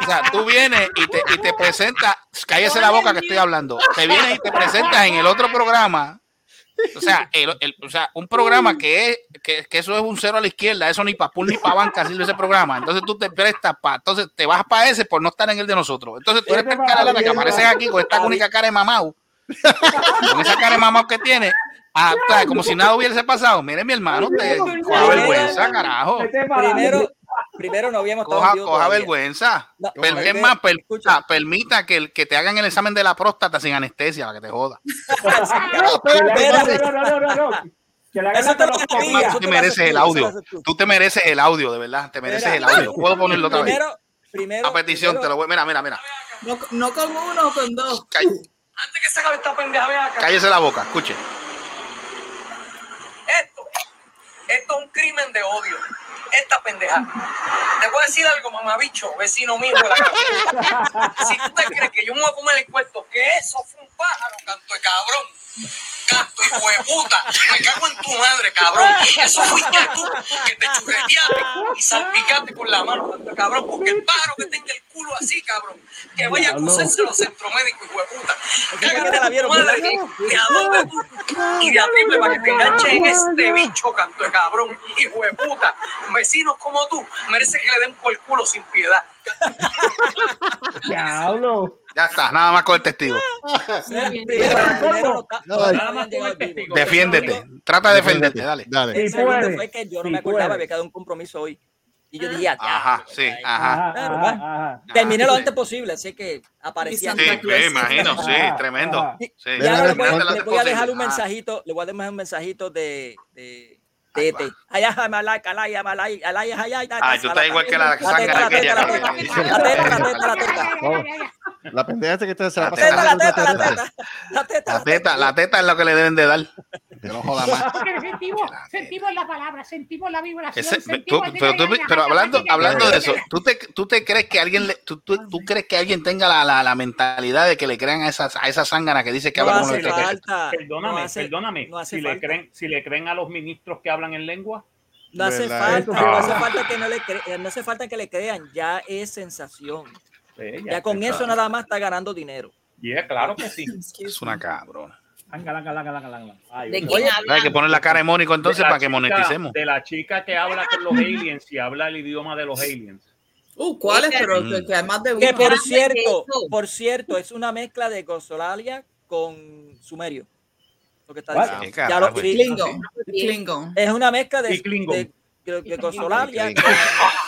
O sea, tú vienes y te, y te presentas, cállese la boca que estoy hablando. Te vienes y te presentas en el otro programa. O sea, el- el- o sea un programa que es que, que eso es un cero a la izquierda, eso ni para pool ni para banca sirve ese programa. Entonces tú te prestas para, entonces te vas para ese por no estar en el de nosotros. Entonces tú eres tan cara lata que apareces aquí con esta única cara de mamau, con esa cara de mamau que tiene, ah, o sea, como si nada hubiese pasado. Mire, mi hermano, te coja vergüenza, carajo. Primero, primero no habíamos Coja, coja vergüenza. No, Per- no, es más, per- escucha. ah, permita que, el- que te hagan el examen de la próstata sin anestesia para que te joda. [laughs] No, no, no, no, no. Que le hagan Eso te lo sabía. Tú te mereces el audio. Tú te mereces el audio, de verdad. Te mereces el audio. Puedo ponerlo otra vez. Primero, primero, A petición, primero- te lo voy. Mira, mira, mira. No, no con uno, con dos. Antes que se acabe esta pendeja, acá. Cállese la boca, escuche. Esto, es un crimen de odio. Esta pendeja. Te voy a decir algo, mamabicho, vecino mío de la. Si tú te crees que yo me voy a comer el cuento, que eso fue un pájaro, canto de cabrón. Canto, hijo de puta. Me cago en tu madre, cabrón. Eso fuiste tú que te churreteaste y salpicaste con la mano, cabrón. Porque el pájaro que tenga el culo así, cabrón, que vaya a cruzarse los centromédicos, hijo de puta. Cágate te la vieron, madre, de adorbe tú y de atrible para que te enganches en este bicho, canto de cabrón, hijo de puta. Vecinos como tú merecen que le den por el culo sin piedad. [laughs] Diablo. Ya está, nada más con el testigo. Nada más con el testigo. Defiéndete. Trata de defenderte, dale. Dale. El segundo fue que yo no me acordaba, había quedado un compromiso hoy. Y yo dije, ah, Ajá, sí, ajá. Claro, bueno. Terminé lo antes posible, así que aparecía. Sí, me imagino, sí, tremendo. Sí. Y ahora le voy, a- Déjala le voy a dejar un Ah. mensajito, le voy a dejar un mensajito de, de, ET. Allá, malay, calay, malay, alay, ayay, Ah, tú estás igual que la teta, sangre la aquella. teta, la teta, la teta, la teta, la teta. La pendeja esta que está se la teta, dando la teta, teta. la teta, la teta. La teta, la teta es lo que le deben de dar. Que no joda más. Porque sentimos, sentimos la palabra, sentimos la vibración. Pero, hablando, hablando de eso. ¿tú te, tú te crees que alguien le- tú, tú, tú crees que alguien tenga la, la, la mentalidad de que le crean a esa, a esa zángana que dice que No habla los falta. Perdóname, No hace- perdóname. si, le creen, si le creen a los ministros que hablan en lengua, No hace falta, no hace falta que no le cre- no hace falta que le crean, ya es sensación. Sí, Ya con eso nada nada más está ganando dinero. Y es claro que sí. Es una cabrona. Ay, ¿De Hay que poner la cara de Mónico entonces De para que chica- moneticemos. De la chica que habla con los aliens y habla el idioma de los aliens. Uh, ¿cuáles? Pero Mm. que, que hay más de. Que por cierto, por cierto, es una mezcla de Gosolalia con Sumerio. Lo que está What? diciendo. ¿Qué Ya carajo? lo- sí, Klingon. Klingon. Es una mezcla de, de, con-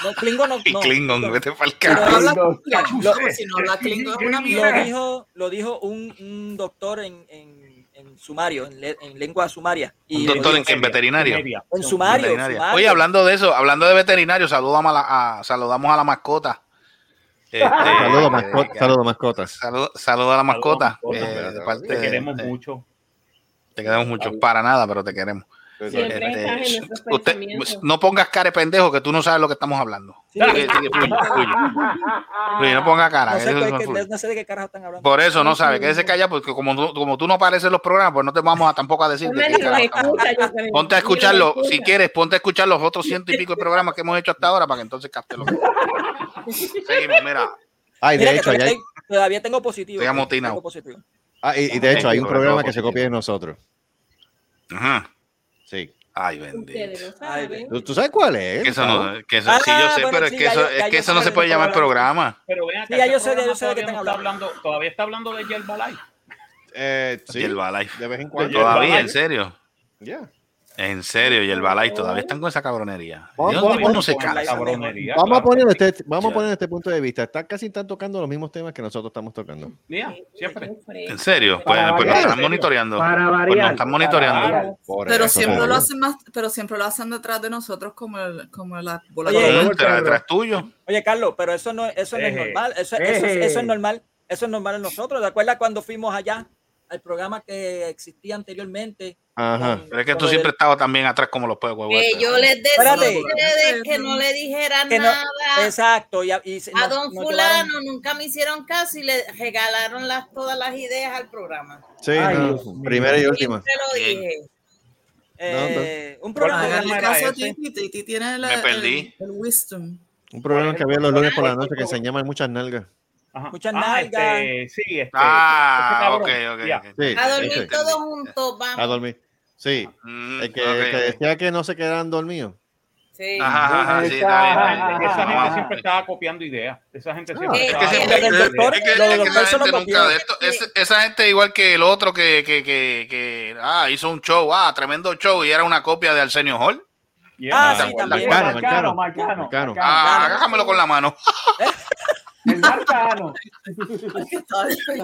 No, Klingon no. Y no, Klingon, vete para el Pero carajo. habla [laughs] Klingon. Klingon. Si no habla Klingon es una Lo dijo, lo dijo un, un doctor en, en, en sumario, en, le- en lengua sumaria. Y Un doctor en en veterinario. En sumario. Oye, hablando de eso, hablando de veterinario, saludamos a la, a- saludamos a la mascota. Este, Saludos, mascota. Saludos, mascotas. Saludos saludo a la mascota. Saludos, eh, mascota. de parte Te queremos de- mucho. Te queremos mucho. Para nada, pero te queremos. Este, usted, pensamientos. no pongas cara de pendejo que tú no sabes lo que estamos hablando. Sí. Sigue, sigue, fluye, fluye. Fluye, no ponga cara. No sé, eso cuál- no que- fluye. no sé de qué carajo están hablando. Por eso no sabe, quédese callado, porque como tú, como tú no apareces en los programas, pues no te vamos a tampoco a decir. de escucha. Ponte a escucharlo, escucha. si quieres, ponte a escuchar los otros ciento y pico de programas que hemos hecho hasta ahora para que entonces capte lo que. [laughs] Seguimos, mira. Ay, Mira de que hecho, todavía, hay, tengo- todavía tengo positivo. Tengo positivo. Ah, y, y de hecho hay un programa que se copia de nosotros. Ajá. Sí. Ay, bendito. Ustedes lo Ay, saben. ¿Tú, tú sabes cuál es? Que eso no, que eso, Ah, sí, yo sé, bueno, pero es que ya eso, yo- es ya que eso no sé se de puede llamar programa. Pero vean Sí, ya yo sé de- yo sé de qué están está hablando. hablando. Todavía está hablando de Yerbalife. Eh, sí, de vez en cuando. Todavía, en serio. Yeah. En serio, y el Balay todavía están con esa cabronería. Vamos, no se cabronería, a poner este, vamos a poner este punto de vista. Está casi están tocando los mismos temas que nosotros estamos tocando. Mira, siempre. En serio, pues, pues nos variar. están monitoreando. Para Pues nos están monitoreando. Pero eso, siempre lo hacen más, pero siempre lo hacen detrás de nosotros como el, como la bola Oye, de Oye, detrás- detrás tuyo. Oye, Carlos, pero eso no, eso no es normal. Eso, eso es normal. Eso es normal en nosotros. ¿Te acuerdas cuando fuimos allá al programa que existía anteriormente? Ajá. Pero es que tú siempre estabas también atrás como los pueblos. Que yo les decía a ustedes que no le dijeran que no- nada exacto. Y, a- y se- a nos- don fulano, nunca me hicieron caso y le regalaron las, todas las ideas al programa. Sí, Ay, primera y última. Siempre lo dije. eh, un ¿Cuál programa. la- Me el, perdí. el wisdom. Un programa que había los lunes por la noche que se llama Muchas Nalgas. Ajá. Muchas Ah, nalgas. este, sí, este. Ah, cabrón. ok, ok. Sí, A dormir todos juntos, vamos. A dormir. Sí. Mm, El que, decía que no se quedaran dormidos. Sí. Ajá, ajá, ajá, sí, está bien, está bien. Esa gente siempre estaba copiando ideas. Esa gente siempre esa gente copió. nunca de esto- es- esa gente igual que el otro que, que, que, que ah, hizo un show, ah, tremendo show y era una copia de Arsenio Hall. Yeah. Ah, ¿te sí, también. Marcano, Marcano, Marcano. Marcano. Marcano. Marcano. Ah, agájamelo con la mano. El Marcano.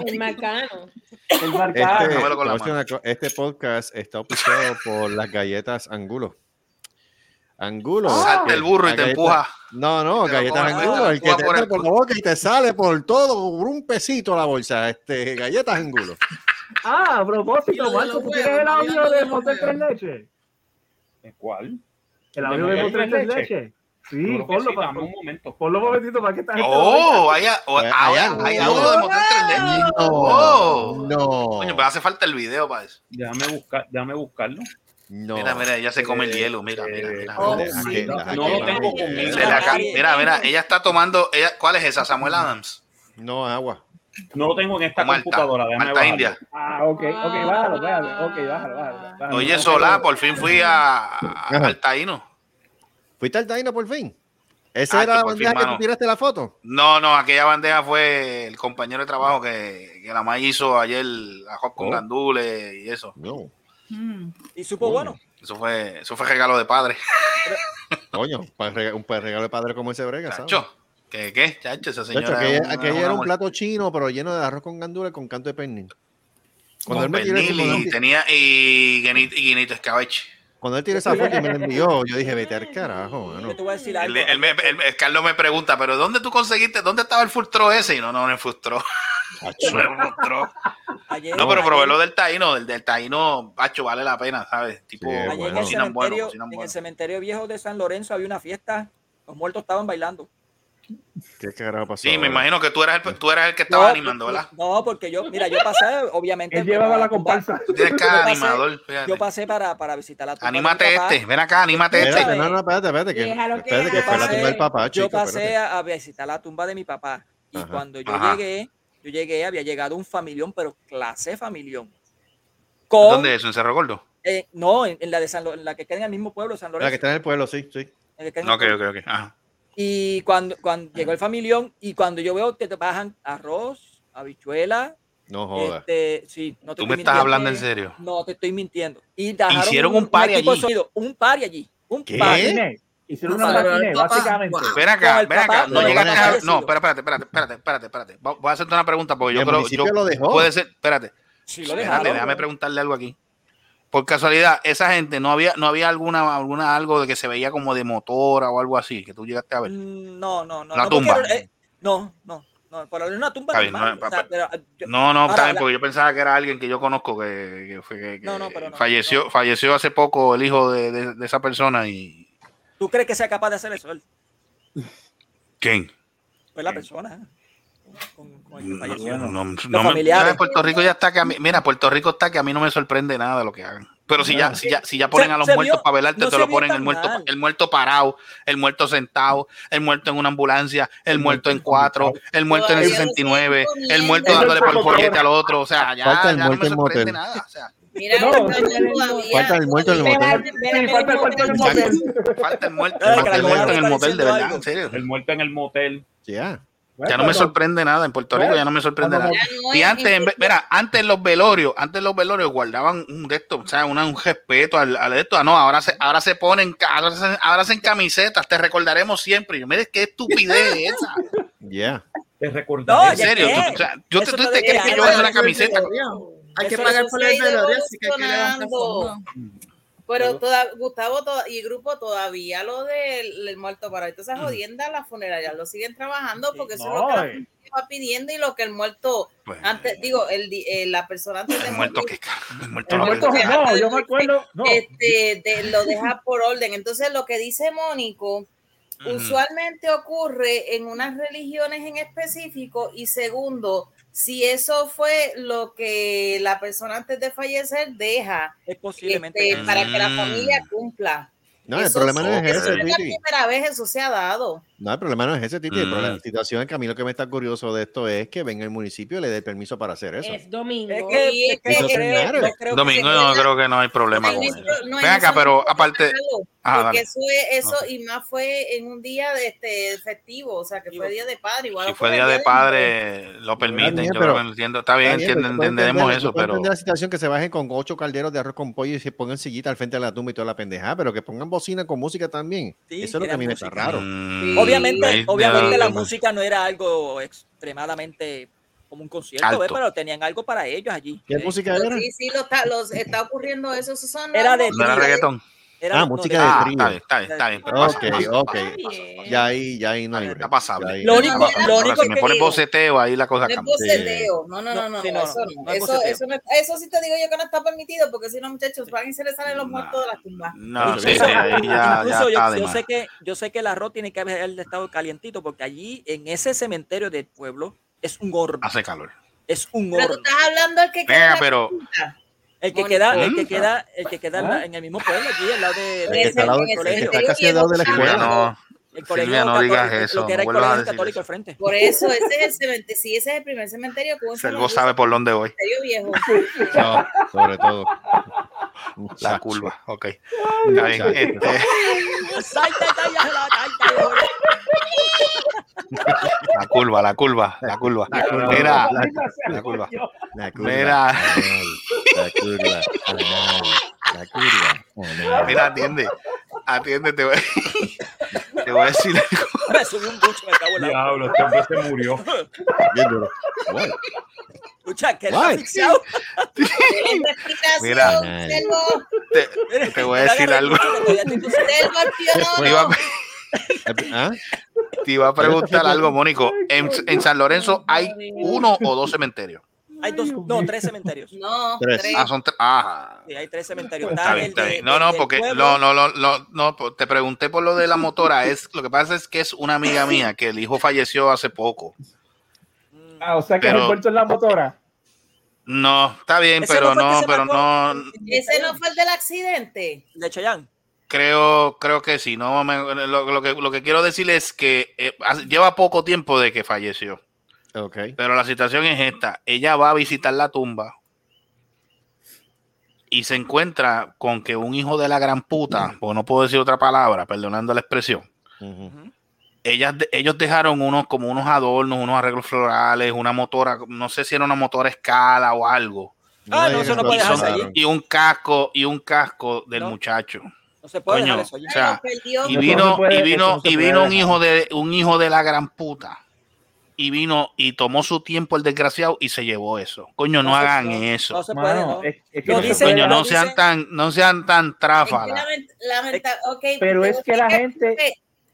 El Marcano. El Este, Marcano. Dámelo con te voy la a decir mano. una co- este podcast está auspiciado por las galletas Angulo. Angulo. Salta el burro y te galleta- empuja. No, no, te galletas Angulo, te el que te por entra el por la boca y te sale por todo, por un pesito la bolsa. Este, galletas Angulo. Ah, a propósito, Marco, ¿tú el audio de José Tres. Leche? ¿Cuál? El ¿De audio de Tres Tres Leche? Leche. Sí, ponlo, sí, pa- dame un momento. ponlo un momentito para que esta gente lo Oh, hay, Hay audio de Motel 3D. No, Oh. no, Coño, pero hace falta el video para eso. Déjame, buscar, déjame buscarlo. no. Mira, mira, ella se come el hielo. Mira, mira, mira. Deja No lo tengo conmigo. Mira, mira, ella está tomando. Ella, ¿Cuál es esa? Samuel Adams. No, agua. No lo tengo en esta Malta. computadora. déjame Malta. India. Ah, ok, ok, bájalo, bájalo. Ok, bájalo, bájalo. bájalo. Oye, Solá, por fin fui a, a- Ajá. al Taíno. ¿Fuiste al Taino por fin? ¿Esa Ah, era que la bandeja fin, que tú tiraste la foto? No, no, aquella bandeja fue el compañero de trabajo que, que la más hizo ayer arroz con Oh. gandules y eso. No. Mm. Y supo bueno. Eso fue, eso fue regalo de padre. Coño, un regalo de padre como ese brega, ¿sabes? Chacho, ¿qué, qué? Chacho, esa Chacho, señora. aquella, es una- aquella una era un plato chino, pero lleno de arroz con gandules con canto de pernil. Cuando Con él me pernil y tenía y guinito, y guinito escabeche. cuando él tiró esa foto y me la envió, yo dije, vete al carajo, te voy a decir Él, algo. él me- él- él- Carlos me pregunta, pero ¿dónde tú conseguiste? ¿Dónde estaba el frustro ese? Y no, no, no el frustro. Chacho. [laughs] No, el frustro. Ayer, No, pero probé lo del taíno, del, del taíno, pacho, vale la pena, ¿sabes? Tipo, Sí, en, el bueno, cementerio, en el cementerio viejo de San Lorenzo había una fiesta. Los muertos estaban bailando. ¿Qué carajo pasó? Sí, me imagino que tú eras el, tú eras el que estaba No, animando, ¿verdad? No, porque yo, mira, yo pasé, obviamente. Él llevaba la comparsa. Tú tienes Yo cara pasé- animador, fíjate. Yo pasé para, para visitar la tumba de mi Anímate papá. este, ven acá, anímate este. Espérate, no, no, espérate, espérate, que, que espérate, que haga. fue la tumba del papá, yo pasé espérate. a, a visitar la tumba de mi papá y Ajá. cuando yo Ajá. llegué, yo llegué, había llegado un familión, pero clase familión. Con, ¿Dónde es eso? ¿En Cerro Gordo? eh, no, en, en la de San Lo- en la que queda en el mismo pueblo, San La Lorenzo. que está en el pueblo, sí, sí. en la que el Ok, ok, ok. Ajá. Y cuando, cuando llegó el familión y cuando yo veo que te bajan arroz, habichuela, No jodas. este, sí, no te Tú me estás hablando en serio. No te estoy mintiendo. Y Hicieron un equipo de allí. sonido, un party allí, un ¿Qué? party. Hicieron una básicamente. Ven acá, ven acá. No llegaste a... No, espera, espérate, espérate, espérate, espérate, espérate. Voy a hacerte una pregunta porque yo El creo... Yo, lo dejó. Puede ser... Espérate. Sí, lo Espérate, dejaron. déjame preguntarle algo aquí. Por casualidad, esa gente, ¿no había, no había alguna, alguna algo de que se veía como de motora o algo así que tú llegaste a ver? Mm, No, no, no. La no, tumba. eh, no, no, no. Para una tumba bien, no, o sea, pero, yo- No, no, la- porque yo pensaba que era alguien que yo conozco que, que fue- que- que No, no, falleció, no. falleció hace poco el hijo de, de- de esa persona y ¿Tú crees que sea capaz de hacer eso él? ¿quién? Pues la persona. ¿Eh? Con, con el que No, falleció. no, no, no familiares. mira, Puerto Rico ya está que a mí, mira, Puerto Rico está que a mí no me sorprende nada lo que hagan. Pero si ya, si ya, si ya ponen Se- a los muertos vio- para velarte, no te se lo ponen el muerto, mal. el muerto parado, el muerto sentado, el muerto en una ambulancia, el muerto en cuatro, el muerto en el Todavía lo 69, siguen el muerto dándole por el follete al otro, o sea, ya, Falta el ya no me en sorprende nada. O sea, Mira, No, todavía- Falta el muerto en el todavía- motel. Espérame, Sí, falta el muerto en el motel. falta el muerto, en el motel, de verdad, en serio. El muerto en el motel. Ya. Ya no me sorprende nada en Puerto Rico, ya no me sorprende nada. No Y es antes, en en- mira, antes los velorios, antes los velorios guardaban un de estos, o sea, una- un respeto al, al de esto. Ah, no, ahora se, ahora se ponen, ahora se, ahora hacen camisetas, te recordaremos siempre. Y yo, mire, qué estupidez es [laughs] esa. Ya. Te No, recordaré. En ya serio, qué. tú- o sea, yo te, tú no te crees que yo voy a una camiseta. Hay que pagar por se el velorio, así que hay que levantar. Pero toda, Gustavo toda- y grupo todavía lo del el muerto para esto esa jodienda, las funerarias lo siguen trabajando porque eso es lo que la gente va pidiendo y lo que el muerto antes, digo, el, di- eh, la persona antes de el muerto morir, que el muerto El muerto, que- no, yo me acuerdo. No. este, de- lo deja por orden. Entonces, lo que dice Mónico, usualmente ocurre en unas religiones en específico y segundo, si eso fue lo que la persona antes de fallecer deja Es posiblemente. este, para que la Mm. familia cumpla. No, el Eso problema no es eso ese, es la primera vez eso se ha dado. No, el problema no es ese, Titi. Mm. La situación es que a mí lo que me está curioso de esto es que venga el municipio y le dé permiso para hacer eso. Es domingo. Es que, es que eso yo se creo, que Domingo, no creo que no hay problema En con eso- eso. no, Ven acá, eso no pero aparte, Ajá, porque dale. eso es eso y más fue en un día de este festivo, o sea que fue día de padre igual si fue día de padre, lo permiten. bien, yo pero- creo que entiendo. Está bien, bien, eso, pero. entender la situación que se bajen con ocho calderos de arroz con pollo y se pongan sillita al frente de la tumba y toda la pendejada, pero que pongan bocina con música también. Sí, eso es lo que a mí me está raro. Mm, Obviamente, obviamente la música no era algo extremadamente como un concierto. ¿ves? pero tenían algo para ellos allí. ¿Qué Sí. música era? Sí, sí, lo está, los, está ocurriendo eso, esos son Era de No era reggaetón. Era- Ah, música de- de Ah, está bien, está bien, está bien. pero Ok, pasa- ok. Ya ahí, ya ahí no hay. Está pasable. Lo único- pasable. lo único si me que pones boceteo, ahí la cosa No cambia. boceteo. No, no, no, No, no, sí, no, eso no. no es eso, eso, sí te digo yo que no está permitido, porque si no, muchachos, van y se les salen los muertos de la tumba. No, sí, Incluso- sí, ahí ya, ya incluso está yo, sé que yo sé que el arroz tiene que haber estado calientito porque allí en ese cementerio del pueblo es un horno. Hace calor. Es un Pero tú horno. estás hablando del que queda. Venga, en la pero. El que queda, el que queda, el que queda en, la- en el mismo pueblo, allí al lado de, El que está al lado- del el que colegio. está casi al lado de la Silvia, escuela. no, El colegio Silvia, no católico, digas lo eso. que era el colegio decir católico eso. al frente. Por eso, ese es el cementerio. Sí, ese es el primer cementerio Luis, sabe por dónde voy. cementerio viejo. [laughs] No, Sobre todo. la curva. Ok. Está bien. Muchacho. Este, [laughs] Salta, salta. la curva, la curva, la curva. Mira, la curva. La curva. Mira. La curva. La curva. Mira, atiende. Atiende, te voy, te voy a decir algo. Me subí un bucho, me cago en la Diablo, este hombre se murió. Bien duro. What? Escucha, que asfixiado. Mira. Te, te voy a decir algo. Selvo, el tío iba, Nono. ¿Ah? te iba a preguntar algo, Mónico. En, en San Lorenzo hay uno o dos cementerios. Hay dos, no, tres cementerios. No, Tres. tres. Ah, son tres. Ajá. Sí, hay tres cementerios. Está bien, está bien. No, no, porque no, no, no, no, te pregunté por lo de la motora. Es lo que pasa es que es una amiga mía que el hijo falleció hace poco. Ah, o sea que Pero- en la motora. No, está bien, Ese pero no pero no, Ese no fue el del accidente. De Cheyenne. Creo, creo que sí. No, me- lo, lo que, lo que quiero decir es que eh, lleva poco tiempo de que falleció. Ok. Pero la situación es esta. Ella va a visitar la tumba y se encuentra con que un hijo de la gran puta, pues no puedo decir otra palabra, perdonando la expresión, ellas, ellos dejaron unos como unos adornos, unos arreglos florales, una motora, no sé si era una motora a escala o algo. Ah, no, eso no puede dejarse dejarse allí. Y un casco, y un casco del No. muchacho. No se puede Coño, eso o sea, y vino, no se puede- y vino, no y vino un hijo de un hijo de la gran puta. Y vino y tomó su tiempo el desgraciado y se llevó eso. Coño, no, hagan eso. No se puede, Mano, ¿no? es, es que Lo no se dice- puede Coño, no dice- sean tan, no sean tan tráfalas. Pero es que la gente-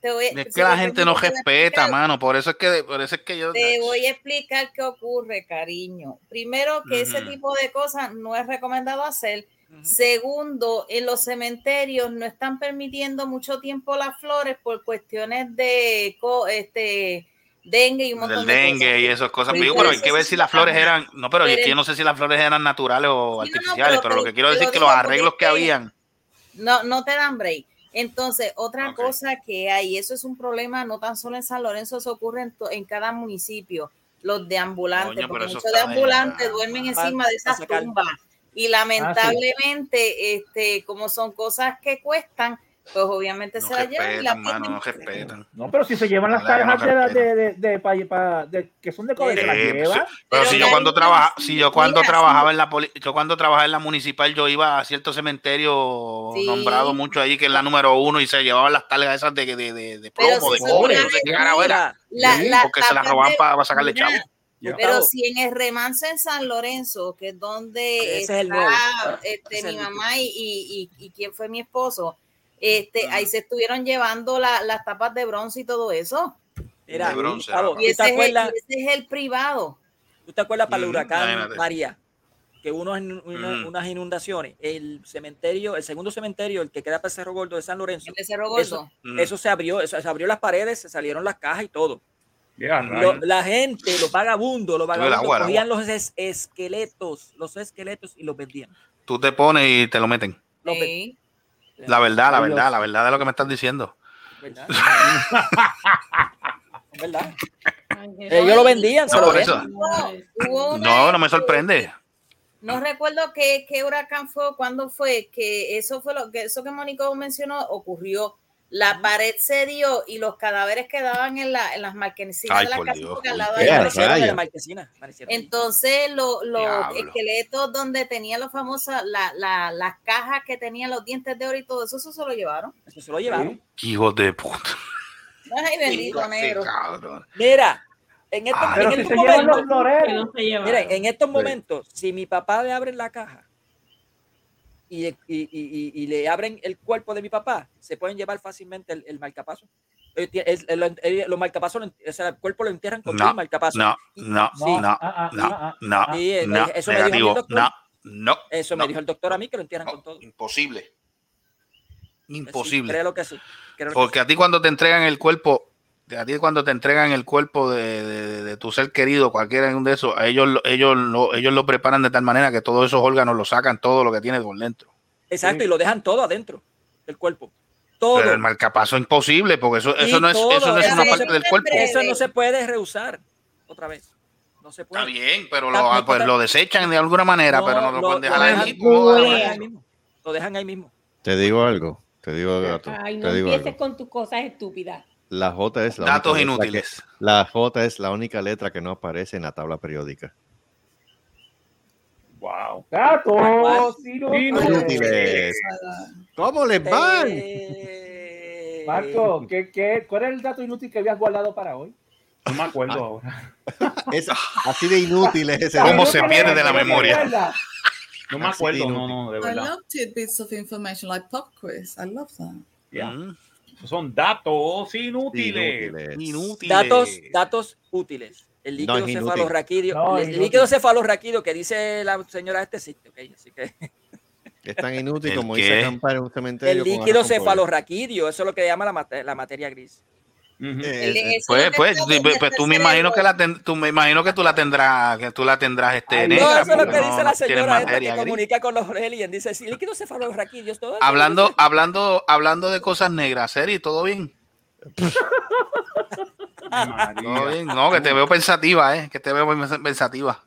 voy- Es que la gente no respeta, mano. Por eso es que, por eso es que yo. Te voy a explicar qué ocurre, cariño. Primero, que ese tipo de cosas no es recomendado hacer. Segundo, en los cementerios no están permitiendo mucho tiempo las flores por cuestiones de este dengue y un montón Del de dengue cosas. y esas cosas. Pero, por pero hay que ver si las flores eran. No, pero yo el- no sé si las flores eran naturales o Sí, no, no, artificiales. pero pero lo que quiero decir es que los arreglos que habían. No, no te dan break. Entonces, otra cosa que hay, eso es un problema no tan solo en San Lorenzo, eso ocurre en, to- en cada municipio, los de ambulantes, Coño, porque muchos de está de ambulantes verdad. duermen encima de esas tumbas. Y lamentablemente, este, como son cosas que cuestan, pues obviamente No se las llevan y respetan, mano, no respetan. No, pero si se llevan las cajas no de, la- de, de, de, que son de cobre, se las Eh, llevan. Pero, Pero si yo cuando trabaja, si yo cuando mira, trabajaba sí. en la poli- yo cuando trabajaba en la municipal, yo iba a cierto cementerio Sí. nombrado mucho allí, que es la número uno, y se llevaban las talgas esas de, de, de, de plomo, de si cobre, no sé qué era. La- Sí, las porque se las robaban de- para sacarle chavo. Pero si en el remanso en San Lorenzo, que es donde Ese está el este, Ese es mi el mamá y, y, y, y quién fue mi esposo, este, ahí se estuvieron llevando la- las tapas de bronce y todo eso. Mira, De bronce, ah. ¿tú Y ese, es el, acuerdas? y ese es el privado. ¿Tú te acuerdas para el huracán. María? Que hubo unos una- Mm. unas inundaciones. El cementerio, el segundo cementerio, el que queda para Cerro Gordo de San Lorenzo, El de Cerro Gordo. eso, Mm. eso se abrió, eso, se abrió las paredes, se salieron las cajas y todo. Lo- la gente, los vagabundos, los vagabundos agua, cogían los es- esqueletos, los esqueletos y los vendían. Tú te pones y te lo meten. Sí. La verdad, la verdad, la verdad de lo que me estás diciendo. ¿verdad? [laughs] Ellos lo vendían, se No, lo vendían. No, no me sorprende. No recuerdo qué, qué huracán fue, cuándo fue, que eso fue lo que eso que Mónico mencionó ocurrió. La pared se dio y los cadáveres quedaban en, la, en las marquesinas Ay, de la casa. Entonces, lo- los Diablo. esqueletos donde tenían los famosos, la, la- las cajas que tenían los dientes de oro y todo eso, eso se lo llevaron. Eso se lo llevaron. Hijos de puta. Ay, bendito negro. Mira, en estos, Ah, si momentos, miren, en estos momentos, si mi papá le abre la caja y, y- y- le abren el cuerpo de mi papá, se pueden llevar fácilmente el, el marcapaso. Eh, el- el- el- los marcapasos, o sea, el cuerpo lo entierran con todo No, el marcapaso. no, no, sí. no, ah, no, no, Sí, eh, no, eso me dijo el negativo, doctor. no, no, Eso me dijo el doctor a mí que lo entierran con todo. imposible. Sí, Imposible. creo que sí. creo que Porque sí. a ti cuando te entregan el cuerpo, a ti cuando te entregan el cuerpo de, de- de tu ser querido, cualquiera de esos, a ellos, lo- ellos, lo, ellos lo preparan de tal manera que todos esos órganos lo sacan todo lo que tiene por dentro. Exacto, y lo dejan todo adentro del cuerpo. Todo. Pero el marcapaso es imposible, porque eso, eso no es, eso no es eso una no parte del cuerpo. Eso no se puede rehusar otra vez. No se puede. Está bien, pero lo, pues está- lo desechan de alguna manera, No, pero no lo, lo- pueden dejar lo ahí. dejan- ¿Cómo lo van a dejan ahí mismo. Lo dejan ahí mismo. Te digo algo, te digo algo, gato, Ay, no te digo empieces algo. con tus cosas estúpidas. La J es la Datos única letra inútiles. que- la J es la única letra que no aparece en la tabla periódica. Wow. Gatos Inútiles. ¿Cómo les van? Eh, Marco, ¿qué, qué, cuál es el dato inútil que habías guardado para hoy? No me acuerdo ahora. [laughs] Es así de inútil es ese. ¿Cómo se pierde de la memoria? No me acuerdo, no, no, de I verdad. love tidbits of information like pop quiz. I love that. Mm. Son datos inútiles. Inútiles. Inútiles. Datos, datos útiles. El líquido No, cefalorraquídeo. No, el inútil. líquido cefalorraquídeo que dice la señora este sitio. ok, así que [laughs] Es tan inútil ¿El como a acampar en un cementerio. el líquido cefalorraquídeo, eso es lo que llama la, mate- la materia gris. Eh, El- eh, Pues, pues, pues, tú me imagino que la ten- tú me imagino que tú la tendrás, que tú la tendrás este Ay, negra, No, eso es lo que no- dice no la tienes señora esta que comunica con los aliens. Dice, sí, líquido cefalorraquídeo. todo eso". Hablando, hablando, hablando de cosas negras, Seri, ¿todo bien? [laughs] ¿Todo bien? No, que te veo pensativa, eh, que te veo pensativa.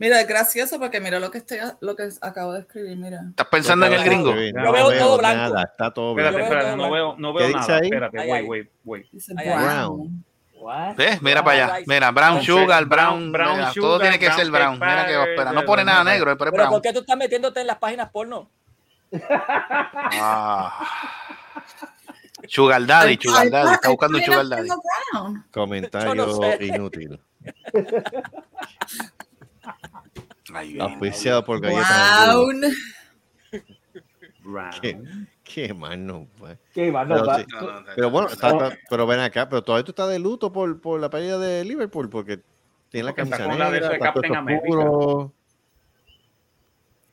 Mira, es gracioso porque mira lo que estoy, lo que acabo de escribir, mira. ¿Estás pensando en el gringo? No veo todo blanco. Nada, está todo Espérate, blanco. Espérate, no veo, no ¿Qué veo dice nada. ahí? Espérate, wait, wait, wait. Brown. What? ¿Ves? Mira para allá. Mira, brown sugar, brown. brown- brown mira, todo tiene que brown ser brown. Mira que pepper, espera. de- No pone nada negro, pero es Pero ¿por brown. qué tú estás metiéndote en las páginas porno? Ah. Sugar daddy, sugar daddy. Está buscando sugar daddy. brown. Comentario Yo no sé. inútil. [laughs] Auspiciado por galletas. Brown. Brown. ¿Qué, qué mano? pues. ¿Qué Pero, sí, No, no, pero bueno, está- está- pero ven acá, pero todavía tú estás de luto por, por la pérdida de Liverpool, porque tiene la camisa con la de negra, de Captain America.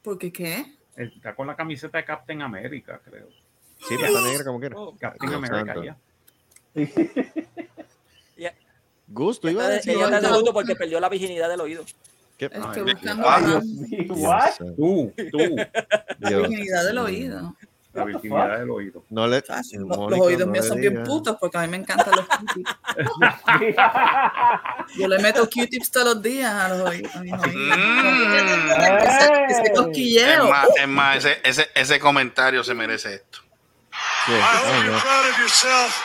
¿Por qué qué? Está con la camiseta de Captain America, creo. Sí, pero está negra como quiera. Oh, Captain Dios America, santo. ya. [laughs] Gusto, iba a Ella decir está de luto porque perdió la virginidad del oído. ¿Qué? Estoy Ay, buscando Ay. Dios mío, [laughs] Dios what? santo. Tú, tú, La virginidad del oído. la virginidad del oído. No le, lo- Mónica, los oídos no míos le son bien putos porque a mí me encantan los Q-tips. [laughs] Yo le meto Q-tips todos los días a los oídos. a mis oídos. Mm. Ese, ese Es cosquilleo. más, es más, ese, ese, ese comentario se merece esto. ¿Qué? I hope you're proud of yourself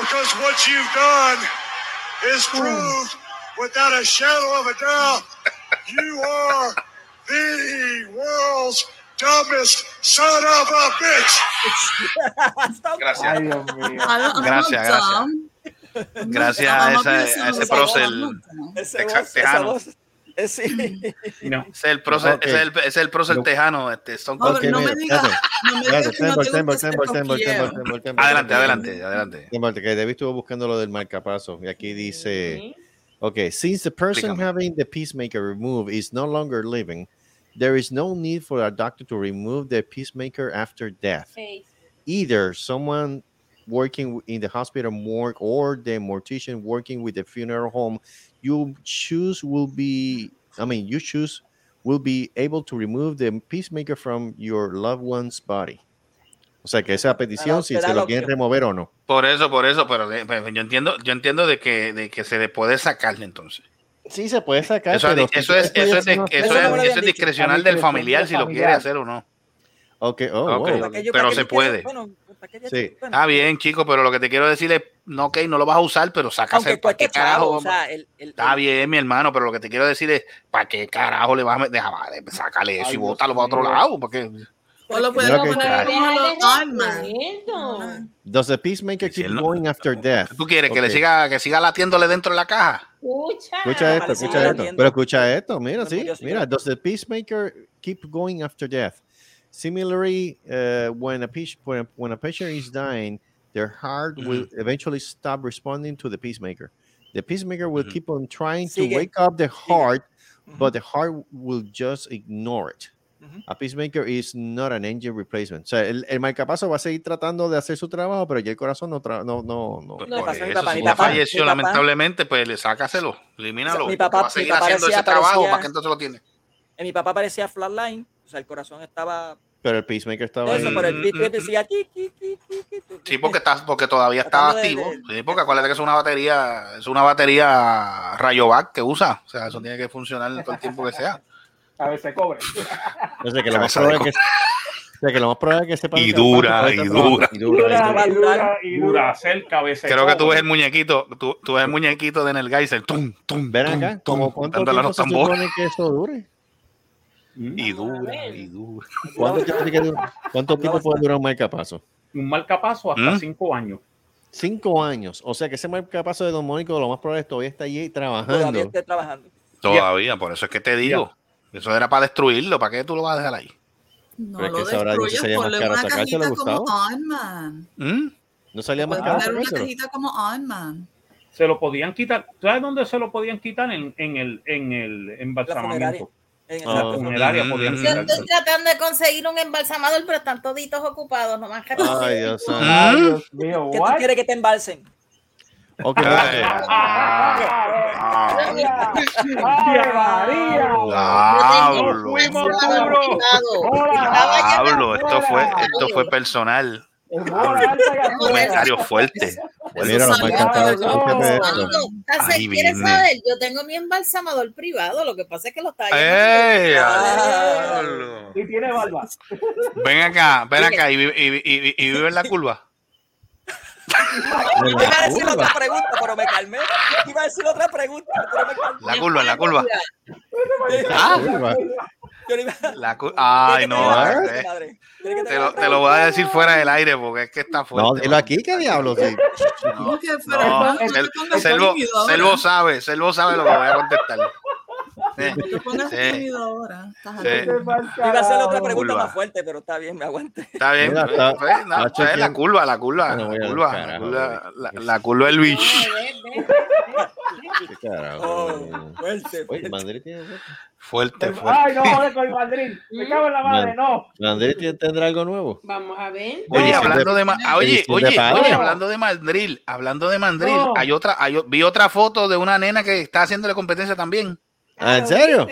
because what you've done is proved without a shadow of a doubt you are the world's dumbest son of a bitch. Gracias. Ay, Dios mío. Gracias, a, esa, a ese tejano. es el ese es tejano. Este, son No, me digas. Adelante, adelante, adelante. David estuvo buscando lo del marcapaso y aquí dice, okay, since the person Explícame. having the pacemaker removed is no longer living, there is no need for a doctor to remove the pacemaker after death. Hey, Either someone working in the hospital morgue or the mortician working with the funeral home, you choose will be, I mean, you choose will be able to remove the pacemaker from your loved one's body. O sea que esa petición, si se lo quieren remover o no. Por eso, por eso, pero yo entiendo, yo entiendo de que, de que se le puede sacarle entonces. Sí, se puede sacar. Eso, es, pero eso es, eso es, eso es, eso es discrecional del familiar si lo quiere hacer o no. Ok, oh, Ok. wow. ¿Para qué yo- Pero se puede. Bueno, ¿para qué yo- Sí. bueno, Está bien, chico, pero lo que te quiero decir es, no, ok, no lo vas a usar, pero sácase aunque para qué carajo. o sea, el, el, Está el- bien, mi hermano, pero lo que te quiero decir es, ¿para qué carajo le vas a meter? Deja, vale, sácale eso Ay, y Dios bótalo para otro mío. lado, porque O lo puedes Mira que poner como los deja Iron de Man. recuerdo. Does the peacemaker Si keep no- going after death? tú quieres que le Ok. siga, que siga latiéndole dentro de la caja. Escucha. Escucha esto, Parece escucha que esto. latiendo. Pero escucha esto, mira, sí. Mira, does the peacemaker keep going after death? Similarly, uh, when a patient when a, when a patient is dying, their heart will mm-hmm. eventually stop responding to the peacemaker. The peacemaker will mm-hmm. keep on trying to wake up the heart, but mm-hmm. the heart will just ignore it. A pacemaker is not an engine replacement. O sea, el, el marcapaso va a seguir tratando de hacer su trabajo, pero ya el corazón no, tra- no, no, no. A mi eso, papá. si papá- falleció, lamentablemente, pues le sácaselo, elimínalo. Mi papá- va a seguir mi papá haciendo ese decía- trabajo. parecía- ¿Para qué entonces lo tiene? En mi papá parecía flatline, o sea, el corazón estaba. Pero el pacemaker estaba Eso, ahí. pero el decía. "Ti, ti, ti, ti, ti". Sí, porque está, porque todavía estaba Tratando de- activo. Sí, porque acuérdate que es una batería, es una batería Rayovac que usa. O sea, eso tiene que funcionar todo el tiempo que sea. A se cobre. O sea, que lo más probable es que, o sea, que lo más probable es que sepan Y dura, y dura. y dura, y dura. dura, y dura. Cabeza. de Creo que tú ves el muñequito, tú, tú ves el muñequito de Energizer, tum, tum, tum, acá, tum, como cuánto tiempo los se tambores. supone que eso dure. Y dura, y dura. ¿Cuánto, tiempo, puede durar un marcapaso? Un marcapaso hasta ¿Mm? cinco años. Cinco años. O sea que ese marcapaso de Don Mónico lo más probable es que todavía está allí Todavía trabajando. esté trabajando. Todavía, por eso es que te digo. Eso era para destruirlo. ¿Para qué tú lo vas a dejar ahí? No Pero es que lo destruyes, ponle caro una cajita como. Iron Man. ¿Mm? ¿No salía más caro una cajita como Iron Man. Se lo podían quitar. ¿Sabes dónde se lo podían quitar? En, en el, en el embalsamamiento. En En la Oh. funeraria podían Yo quitar. estoy tratando de conseguir un embalsamador, pero están toditos ocupados, no más que Ay, Dios ¿Mm? Dios mío, ¿Qué tú quieres que te embalsen? Ok, Ay, ¡Ave María! Diablo. Diablo, esto fue, esto fue personal. Comentario fuerte. Mira, quieres vine. saber, yo tengo mi embalsamador privado, lo que pasa es que lo está ¡Ey! Ah. diablo! Y tiene barba. Ven acá, ven acá y vive en la curva. Iba la a decir curva. otra pregunta, pero me calmé. Iba a decir otra pregunta, pero me calmé. La curva, la curva. Ah, La cu- Ay, no. ¿Quieres que te eh, Te lo, te lo voy a decir fuera del aire porque es que está fuerte. No, dilo aquí, ¿qué diablos? Sí. No, No, Selvo, ahora. Selvo sabe, Selvo sabe lo que voy a contestar. No te pongas Sí. tímido ahora. Estás Sí. aquí. Iba a hacer otra pregunta Curva. más fuerte, pero está bien, me aguante. Está bien. Mira, está- pues, no, está pues, la curva, la curva, voy la curva, la carajo, curva, la, la curva del bicho. ¿Qué carajo? Oh, fuerte, Oye, fuerte. Madrid tiene. Fuerte, fuerte. Ay, no, joder con el Madrid. Me cago en la madre, no. Madrid tiene- tendrá algo nuevo. Vamos a ver. Oye, hablando de- oye, oye, oye, hablando de Madrid, hablando de Madrid, No. hay otra, hay vi otra foto de una nena que está haciéndole competencia también. Ah, ¿En serio?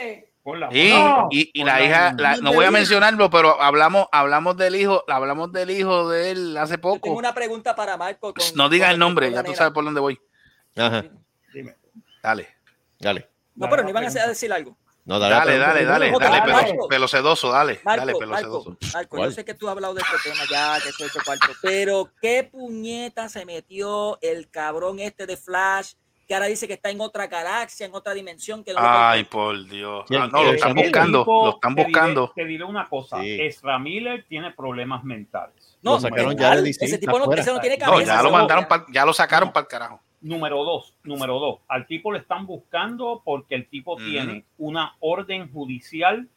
Sí, No. y, y la hija, la- no voy a mencionarlo, pero hablamos, hablamos del hijo, hablamos del hijo de él hace Yo tengo poco. una pregunta para Marco. con- No digas el nombre, ya tú sabes por dónde voy. Ajá, Dime. Dale, dale. No, pero no iban a decir algo. No, dale, dale, dale, dale, pelo, pelo sedoso, dale, dale, Marco, pelo Marco, sedoso. Marco, ¿Cuál? yo sé que tú has hablado de este tema ya, que soy hecho cuarto, pero ¿qué puñeta se metió el cabrón este de Flash que ahora dice que está en otra galaxia, en otra dimensión? Que no Ay, por Dios. Ah, no, lo están buscando, lo están te diré- buscando. Te diré una cosa. Sí. Ezra Miller tiene problemas mentales. No, Lo sacaron mental, ya de DC, Ese está tipo no, ese no tiene No, cabeza. ya lo mandaron, pa'l- ya lo sacaron para el carajo. Número dos, número dos. Al tipo le están buscando porque el tipo Ujú. tiene una orden judicial,